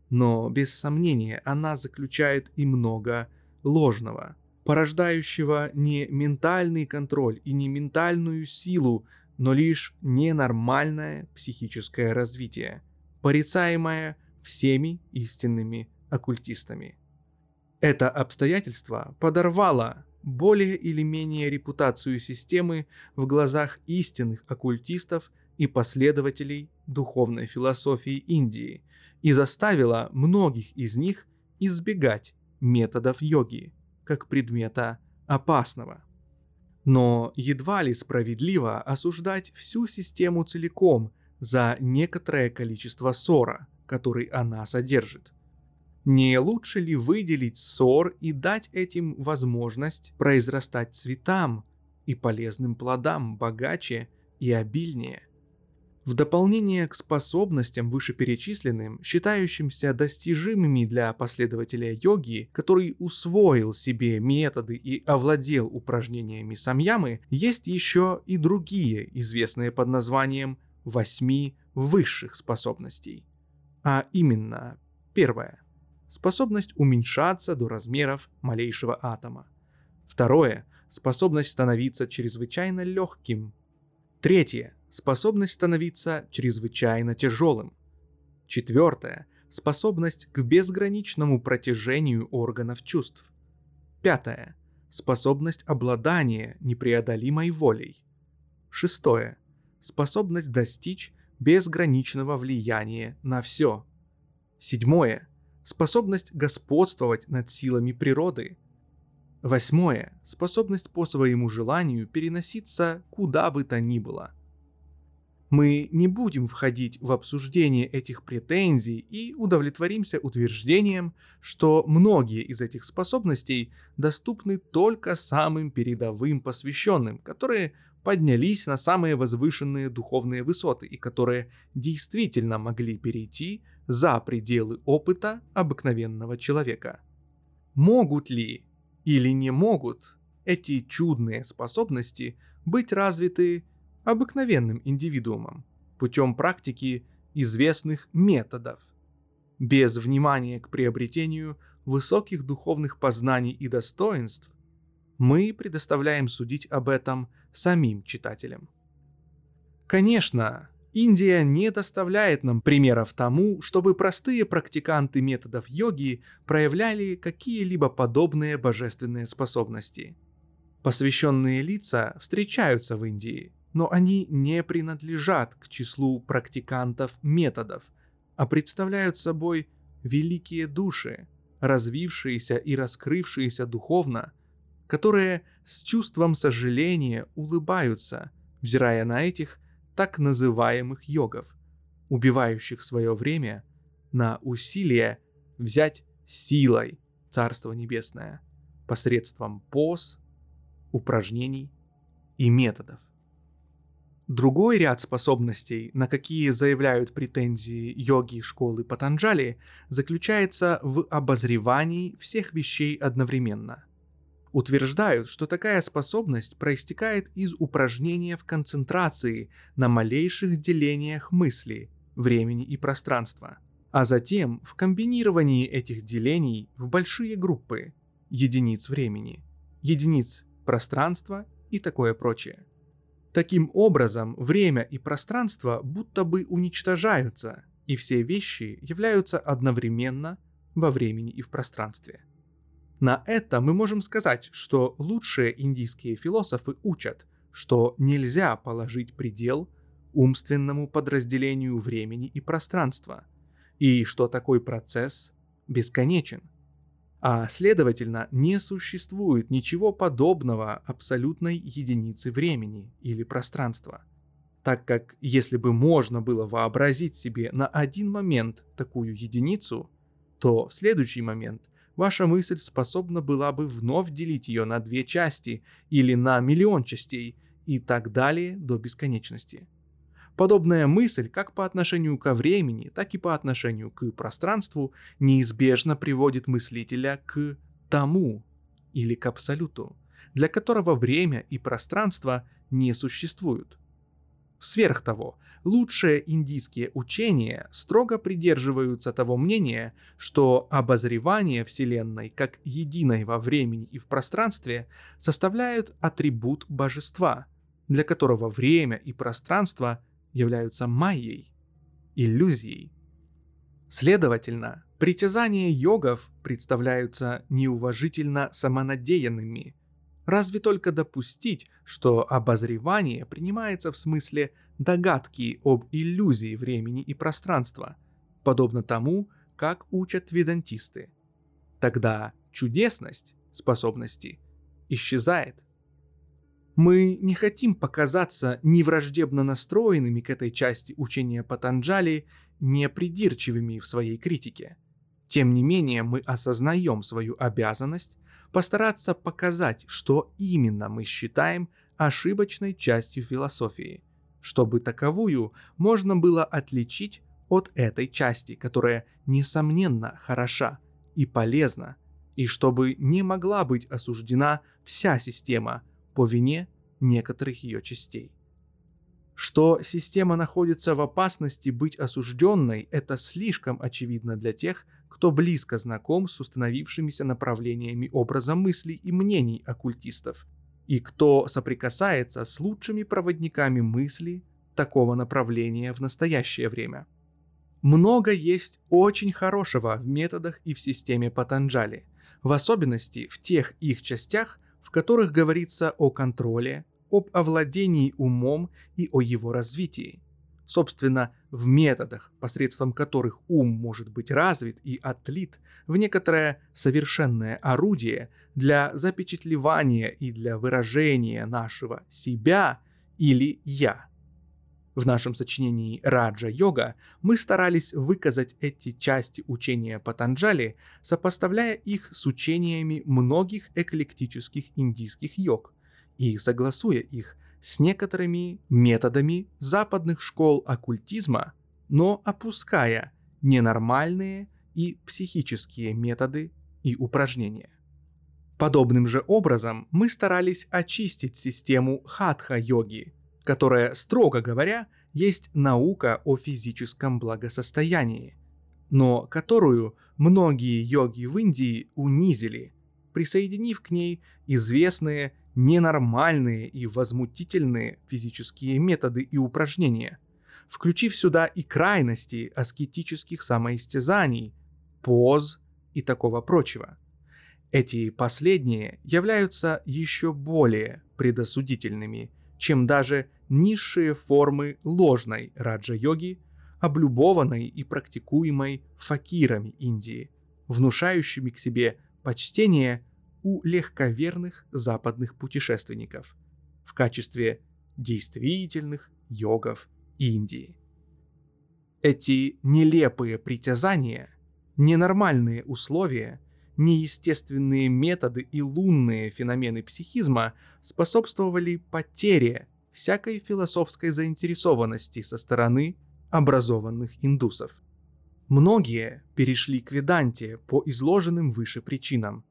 но без сомнения она заключает и много ложного, порождающего не ментальный контроль и не ментальную силу, но лишь ненормальное психическое развитие, порицаемое всеми истинными оккультистами. Это обстоятельство подорвало более или менее репутацию системы в глазах истинных оккультистов и последователей духовной философии Индии и заставила многих из них избегать методов йоги как предмета опасного. Но едва ли справедливо осуждать всю систему целиком за некоторое количество ссора, который она содержит – не лучше ли выделить ссор и дать этим возможность произрастать цветам и полезным плодам богаче и обильнее? В дополнение к способностям вышеперечисленным, считающимся достижимыми для последователя йоги, который усвоил себе методы и овладел упражнениями самьямы, есть еще и другие, известные под названием восьми высших способностей. А именно, первое – способность уменьшаться до размеров малейшего атома. Второе – способность становиться чрезвычайно легким. Третье – способность становиться чрезвычайно тяжелым. Четвертое – способность к безграничному протяжению органов чувств. Пятое – способность обладания непреодолимой волей. Шестое – способность достичь безграничного влияния на все. Седьмое способность господствовать над силами природы. Восьмое. Способность по своему желанию переноситься куда бы то ни было. Мы не будем входить в обсуждение этих претензий и удовлетворимся утверждением, что многие из этих способностей доступны только самым передовым посвященным, которые поднялись на самые возвышенные духовные высоты и которые действительно могли перейти за пределы опыта обыкновенного человека. Могут ли или не могут эти чудные способности быть развиты обыкновенным индивидуумом путем практики известных методов, без внимания к приобретению высоких духовных познаний и достоинств, мы предоставляем судить об этом самим читателям. Конечно, Индия не доставляет нам примеров тому, чтобы простые практиканты методов йоги проявляли какие-либо подобные божественные способности. Посвященные лица встречаются в Индии, но они не принадлежат к числу практикантов методов, а представляют собой великие души, развившиеся и раскрывшиеся духовно, которые с чувством сожаления улыбаются, взирая на этих так называемых йогов, убивающих свое время на усилие взять силой Царство Небесное посредством поз, упражнений и методов. Другой ряд способностей, на какие заявляют претензии йоги школы Патанджали, заключается в обозревании всех вещей одновременно. Утверждают, что такая способность проистекает из упражнения в концентрации на малейших делениях мысли, времени и пространства, а затем в комбинировании этих делений в большие группы, единиц времени, единиц пространства и такое прочее. Таким образом, время и пространство будто бы уничтожаются, и все вещи являются одновременно во времени и в пространстве. На это мы можем сказать, что лучшие индийские философы учат, что нельзя положить предел умственному подразделению времени и пространства, и что такой процесс бесконечен – а следовательно, не существует ничего подобного абсолютной единице времени или пространства. Так как если бы можно было вообразить себе на один момент такую единицу, то в следующий момент ваша мысль способна была бы вновь делить ее на две части или на миллион частей и так далее до бесконечности. Подобная мысль как по отношению ко времени, так и по отношению к пространству неизбежно приводит мыслителя к тому или к абсолюту, для которого время и пространство не существуют. Сверх того, лучшие индийские учения строго придерживаются того мнения, что обозревание Вселенной как единой во времени и в пространстве составляют атрибут божества, для которого время и пространство являются майей, иллюзией. Следовательно, притязания йогов представляются неуважительно самонадеянными. Разве только допустить, что обозревание принимается в смысле догадки об иллюзии времени и пространства, подобно тому, как учат ведантисты. Тогда чудесность способности исчезает. Мы не хотим показаться невраждебно настроенными к этой части учения Патанджали, непридирчивыми в своей критике. Тем не менее, мы осознаем свою обязанность постараться показать, что именно мы считаем ошибочной частью философии, чтобы таковую можно было отличить от этой части, которая, несомненно, хороша и полезна, и чтобы не могла быть осуждена вся система – по вине некоторых ее частей. Что система находится в опасности быть осужденной, это слишком очевидно для тех, кто близко знаком с установившимися направлениями образа мыслей и мнений оккультистов, и кто соприкасается с лучшими проводниками мысли такого направления в настоящее время. Много есть очень хорошего в методах и в системе Патанджали, в особенности в тех их частях, в которых говорится о контроле, об овладении умом и о его развитии. Собственно, в методах, посредством которых ум может быть развит и отлит в некоторое совершенное орудие для запечатлевания и для выражения нашего «себя» или «я». В нашем сочинении «Раджа-йога» мы старались выказать эти части учения Патанджали, сопоставляя их с учениями многих эклектических индийских йог и согласуя их с некоторыми методами западных школ оккультизма, но опуская ненормальные и психические методы и упражнения. Подобным же образом мы старались очистить систему хатха-йоги, которая, строго говоря, есть наука о физическом благосостоянии, но которую многие йоги в Индии унизили, присоединив к ней известные ненормальные и возмутительные физические методы и упражнения, включив сюда и крайности аскетических самоистязаний, поз и такого прочего – эти последние являются еще более предосудительными, чем даже низшие формы ложной раджа-йоги, облюбованной и практикуемой факирами Индии, внушающими к себе почтение у легковерных западных путешественников в качестве действительных йогов Индии. Эти нелепые притязания, ненормальные условия – неестественные методы и лунные феномены психизма способствовали потере всякой философской заинтересованности со стороны образованных индусов. Многие перешли к веданте по изложенным выше причинам.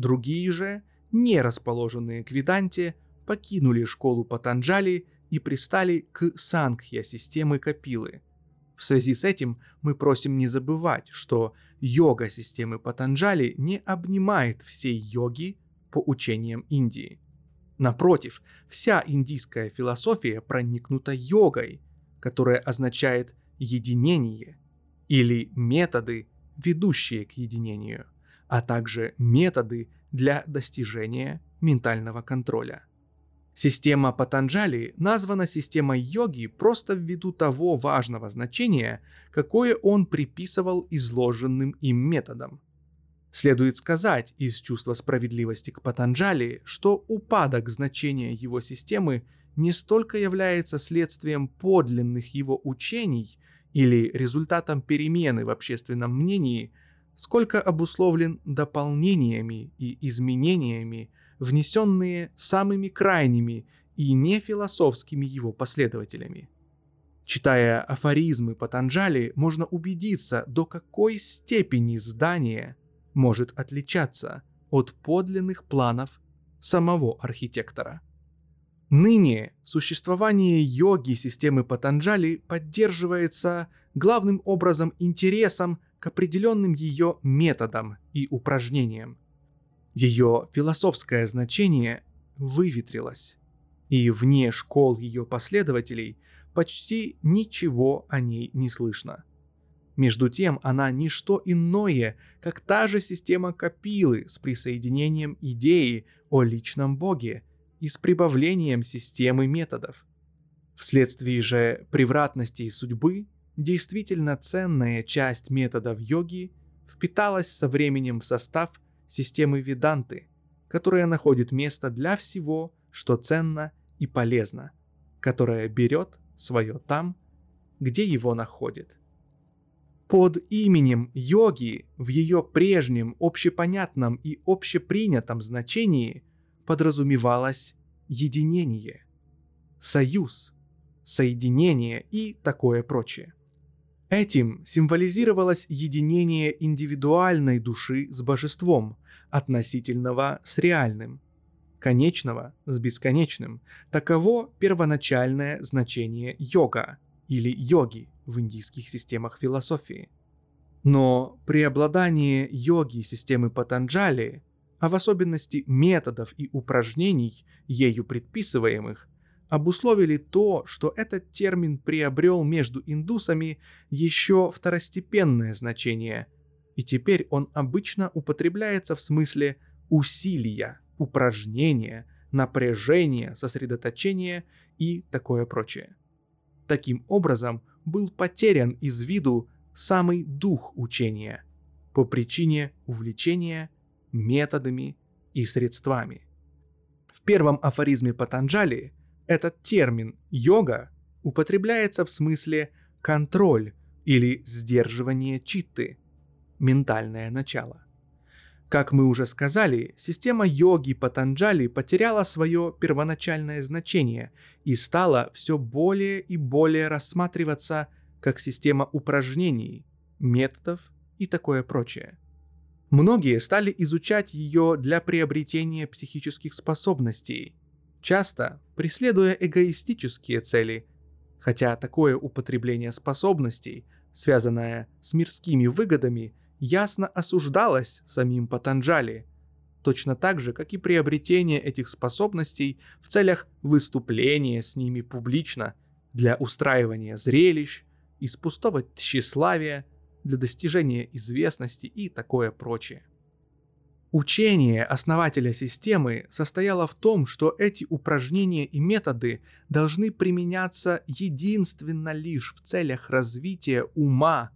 Другие же, не расположенные к веданте, покинули школу Патанджали и пристали к сангхья системы Капилы – в связи с этим мы просим не забывать, что йога системы Патанджали не обнимает всей йоги по учениям Индии. Напротив, вся индийская философия проникнута йогой, которая означает единение или методы, ведущие к единению, а также методы для достижения ментального контроля. Система Патанджали названа системой йоги просто ввиду того важного значения, какое он приписывал изложенным им методам. Следует сказать из чувства справедливости к Патанджали, что упадок значения его системы не столько является следствием подлинных его учений или результатом перемены в общественном мнении, сколько обусловлен дополнениями и изменениями, внесенные самыми крайними и нефилософскими его последователями. Читая афоризмы Патанджали, можно убедиться, до какой степени здание может отличаться от подлинных планов самого архитектора. Ныне существование йоги системы Патанджали поддерживается главным образом интересом к определенным ее методам и упражнениям, ее философское значение выветрилось, и вне школ ее последователей почти ничего о ней не слышно. Между тем, она не что иное, как та же система Капилы с присоединением идеи о личном Боге и с прибавлением системы методов. Вследствие же превратности судьбы, действительно ценная часть методов йоги впиталась со временем в состав системы Веданты, которая находит место для всего, что ценно и полезно, которая берет свое там, где его находит. Под именем йоги в ее прежнем общепонятном и общепринятом значении подразумевалось единение, союз, соединение и такое прочее. Этим символизировалось единение индивидуальной души с божеством, относительного с реальным, конечного с бесконечным. Таково первоначальное значение йога или йоги в индийских системах философии. Но преобладание йоги системы Патанджали, а в особенности методов и упражнений, ею предписываемых, обусловили то, что этот термин приобрел между индусами еще второстепенное значение, и теперь он обычно употребляется в смысле усилия, упражнения, напряжения, сосредоточения и такое прочее. Таким образом, был потерян из виду самый дух учения по причине увлечения методами и средствами. В первом афоризме Патанджали – этот термин «йога» употребляется в смысле контроль или сдерживание читты, ментальное начало. Как мы уже сказали, система йоги Патанджали потеряла свое первоначальное значение и стала все более и более рассматриваться как система упражнений, методов и такое прочее. Многие стали изучать ее для приобретения психических способностей, часто преследуя эгоистические цели, хотя такое употребление способностей, связанное с мирскими выгодами, ясно осуждалось самим Патанджали, точно так же, как и приобретение этих способностей в целях выступления с ними публично для устраивания зрелищ, из пустого тщеславия, для достижения известности и такое прочее. Учение основателя системы состояло в том, что эти упражнения и методы должны применяться единственно лишь в целях развития ума,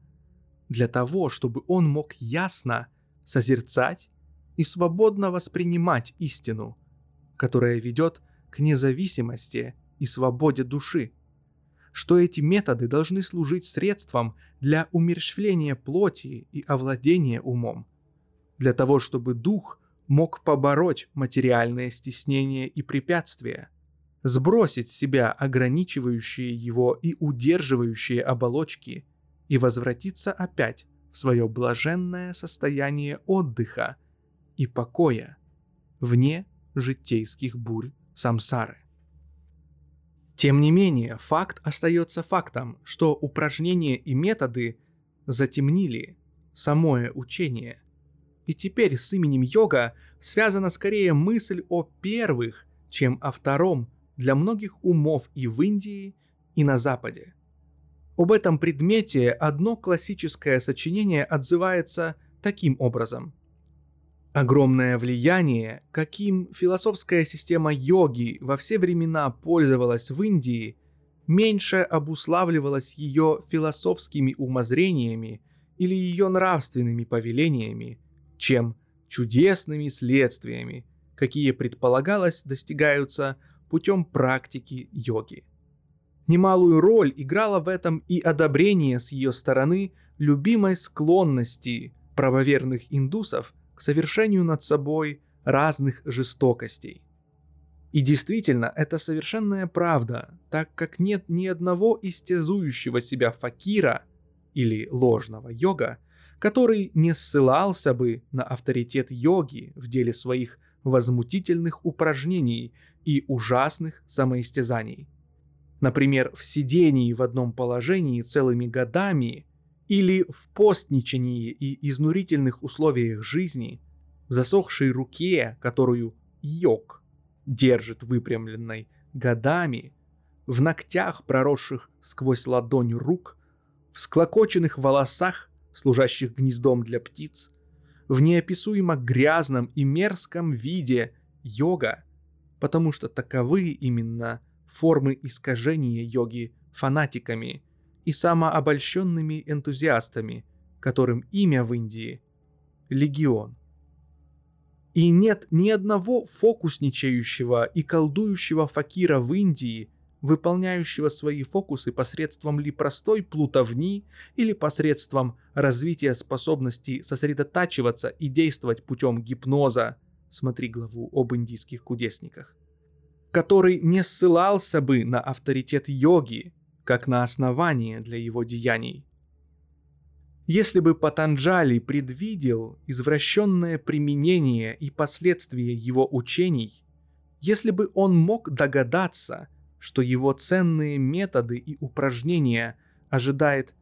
для того, чтобы он мог ясно созерцать и свободно воспринимать истину, которая ведет к независимости и свободе души, что эти методы должны служить средством для умерщвления плоти и овладения умом – для того, чтобы дух мог побороть материальное стеснение и препятствия, сбросить с себя ограничивающие его и удерживающие оболочки и возвратиться опять в свое блаженное состояние отдыха и покоя вне житейских бурь самсары. Тем не менее, факт остается фактом, что упражнения и методы затемнили самое учение, и теперь с именем йога связана скорее мысль о первых, чем о втором для многих умов и в Индии, и на Западе. Об этом предмете одно классическое сочинение отзывается таким образом. Огромное влияние, каким философская система йоги во все времена пользовалась в Индии, меньше обуславливалось ее философскими умозрениями или ее нравственными повелениями, чем чудесными следствиями, какие предполагалось достигаются путем практики йоги. Немалую роль играло в этом и одобрение с ее стороны любимой склонности правоверных индусов к совершению над собой разных жестокостей. И действительно, это совершенная правда, так как нет ни одного истязующего себя факира или ложного йога, который не ссылался бы на авторитет йоги в деле своих возмутительных упражнений и ужасных самоистязаний. Например, в сидении в одном положении целыми годами или в постничании и изнурительных условиях жизни, в засохшей руке, которую йог держит выпрямленной годами, в ногтях, проросших сквозь ладонь рук, в склокоченных волосах служащих гнездом для птиц, в неописуемо грязном и мерзком виде йога, потому что таковы именно формы искажения йоги фанатиками и самообольщенными энтузиастами, которым имя в Индии – легион. И нет ни одного фокусничающего и колдующего факира в Индии, выполняющего свои фокусы посредством ли простой плутовни или посредством развития способности сосредотачиваться и действовать путем гипноза, смотри главу об индийских кудесниках, который не ссылался бы на авторитет йоги, как на основание для его деяний. Если бы Патанджали предвидел извращенное применение и последствия его учений, если бы он мог догадаться – что его ценные методы и упражнения ожидает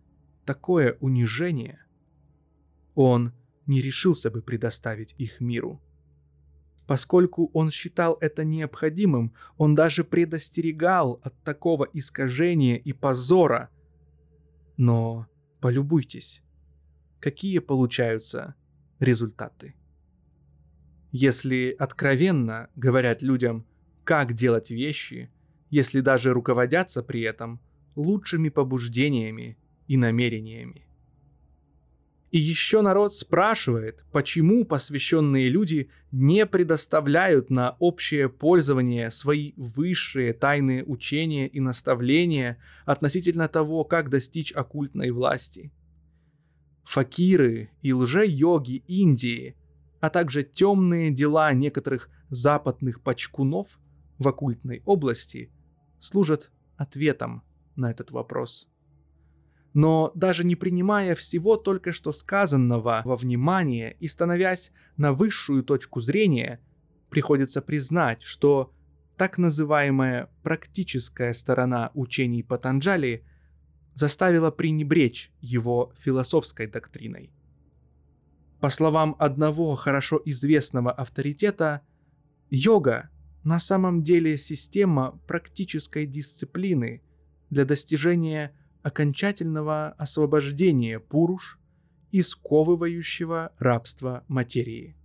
такое унижение, он не решился бы предоставить их миру. Поскольку он считал это необходимым, он даже предостерегал от такого искажения и позора. Но полюбуйтесь, какие получаются результаты. Если откровенно говорят людям, как делать вещи – если даже руководятся при этом лучшими побуждениями и намерениями. И еще народ спрашивает, почему посвященные люди не предоставляют на общее пользование свои высшие тайные учения и наставления относительно того, как достичь оккультной власти. Факиры и лже-йоги Индии, а также темные дела некоторых западных почкунов в оккультной области служат ответом на этот вопрос – но даже не принимая всего только что сказанного во внимание и становясь на высшую точку зрения, приходится признать, что так называемая практическая сторона учений Патанджали заставила пренебречь его философской доктриной. По словам одного хорошо известного авторитета, йога на самом деле система практической дисциплины для достижения – окончательного освобождения Пуруш и сковывающего рабства материи.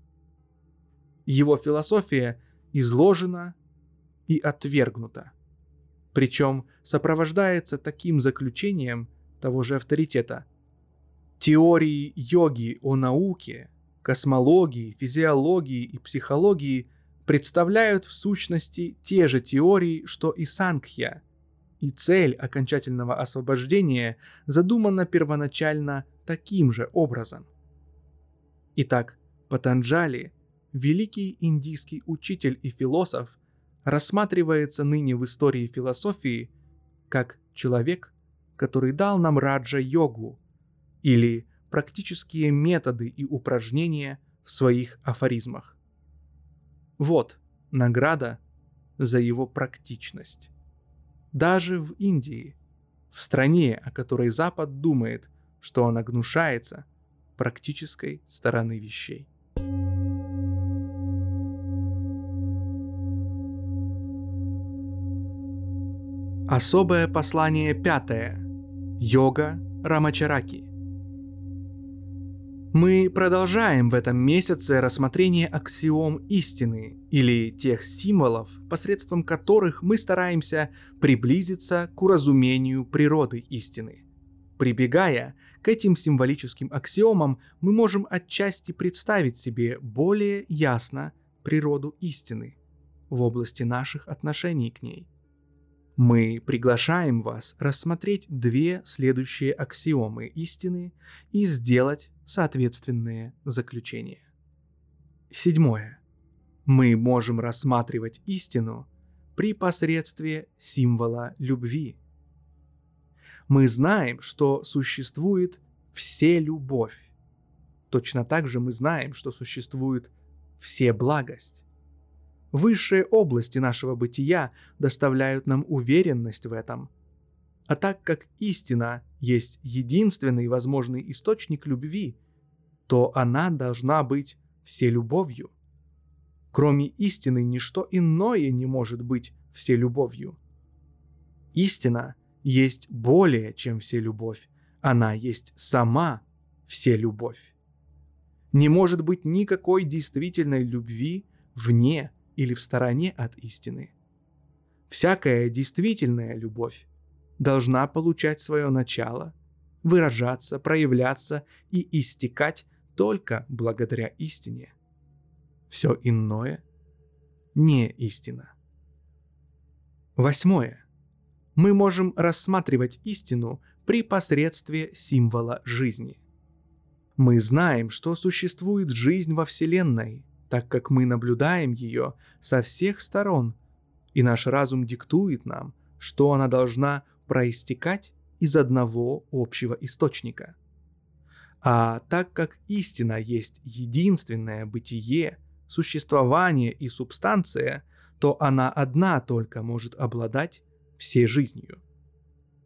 Его философия изложена и отвергнута, причем сопровождается таким заключением того же авторитета. Теории йоги о науке, космологии, физиологии и психологии представляют в сущности те же теории, что и Сангхья – и цель окончательного освобождения задумана первоначально таким же образом. Итак, Патанджали, великий индийский учитель и философ, рассматривается ныне в истории философии как человек, который дал нам раджа-йогу или практические методы и упражнения в своих афоризмах. Вот награда за его практичность даже в Индии, в стране, о которой Запад думает, что она гнушается практической стороны вещей. Особое послание пятое. Йога Рамачараки. Мы продолжаем в этом месяце рассмотрение аксиом истины или тех символов, посредством которых мы стараемся приблизиться к уразумению природы истины. Прибегая к этим символическим аксиомам, мы можем отчасти представить себе более ясно природу истины в области наших отношений к ней. Мы приглашаем вас рассмотреть две следующие аксиомы истины и сделать соответственные заключения. Седьмое. Мы можем рассматривать истину при посредстве символа любви. Мы знаем, что существует все любовь. Точно так же мы знаем, что существует все благость. Высшие области нашего бытия доставляют нам уверенность в этом. А так как истина есть единственный возможный источник любви, то она должна быть вселюбовью. Кроме истины ничто иное не может быть вселюбовью. Истина есть более, чем вселюбовь. Она есть сама вселюбовь. Не может быть никакой действительной любви вне или в стороне от истины. Всякая действительная любовь должна получать свое начало, выражаться, проявляться и истекать только благодаря истине. Все иное не истина. Восьмое. Мы можем рассматривать истину при посредстве символа жизни. Мы знаем, что существует жизнь во Вселенной, так как мы наблюдаем ее со всех сторон, и наш разум диктует нам, что она должна проистекать из одного общего источника. А так как истина есть единственное бытие, существование и субстанция, то она одна только может обладать всей жизнью.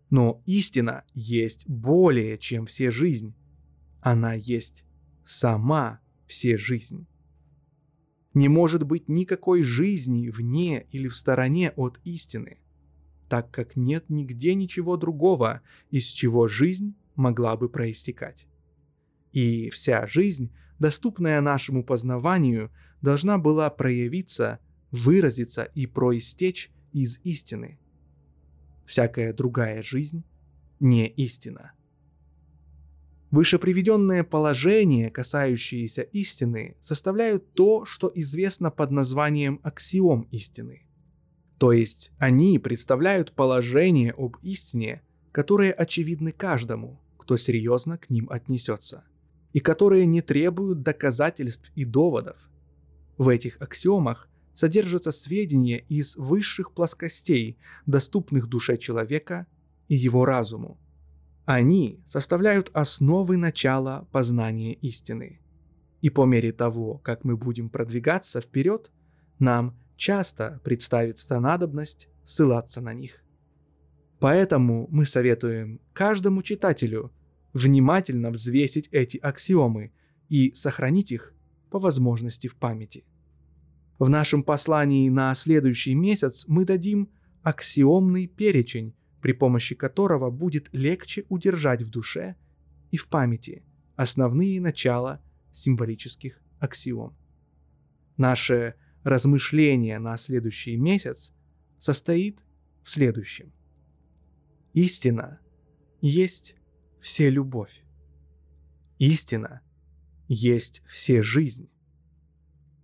Но истина есть более, чем все жизнь. Она есть сама все жизнь. Не может быть никакой жизни вне или в стороне от истины – так как нет нигде ничего другого, из чего жизнь могла бы проистекать. И вся жизнь, доступная нашему познаванию, должна была проявиться, выразиться и проистечь из истины. Всякая другая жизнь не истина. Вышеприведенные положения, касающиеся истины, составляют то, что известно под названием аксиом истины. То есть они представляют положение об истине, которые очевидны каждому, кто серьезно к ним отнесется, и которые не требуют доказательств и доводов. В этих аксиомах содержатся сведения из высших плоскостей, доступных душе человека и его разуму. Они составляют основы начала познания истины. И по мере того, как мы будем продвигаться вперед, нам часто представится надобность ссылаться на них. Поэтому мы советуем каждому читателю внимательно взвесить эти аксиомы и сохранить их по возможности в памяти. В нашем послании на следующий месяц мы дадим аксиомный перечень при помощи которого будет легче удержать в душе и в памяти основные начала символических аксиом. Наше размышление на следующий месяц состоит в следующем. Истина есть все любовь. Истина есть все жизнь.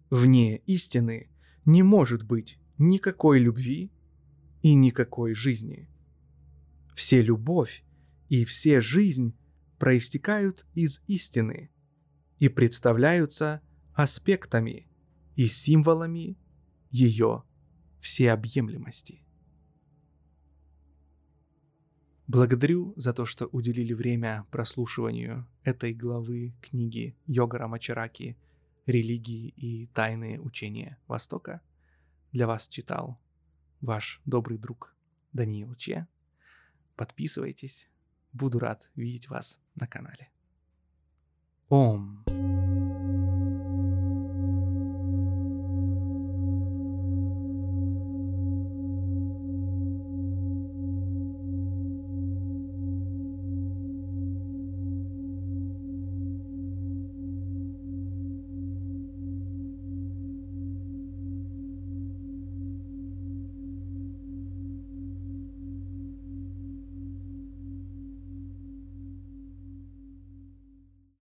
Вне истины не может быть никакой любви и никакой жизни все любовь и все жизнь проистекают из истины и представляются аспектами и символами ее всеобъемлемости. Благодарю за то, что уделили время прослушиванию этой главы книги Йога Рамачараки «Религии и тайные учения Востока». Для вас читал ваш добрый друг Даниил Че. Подписывайтесь. Буду рад видеть вас на канале. Ом.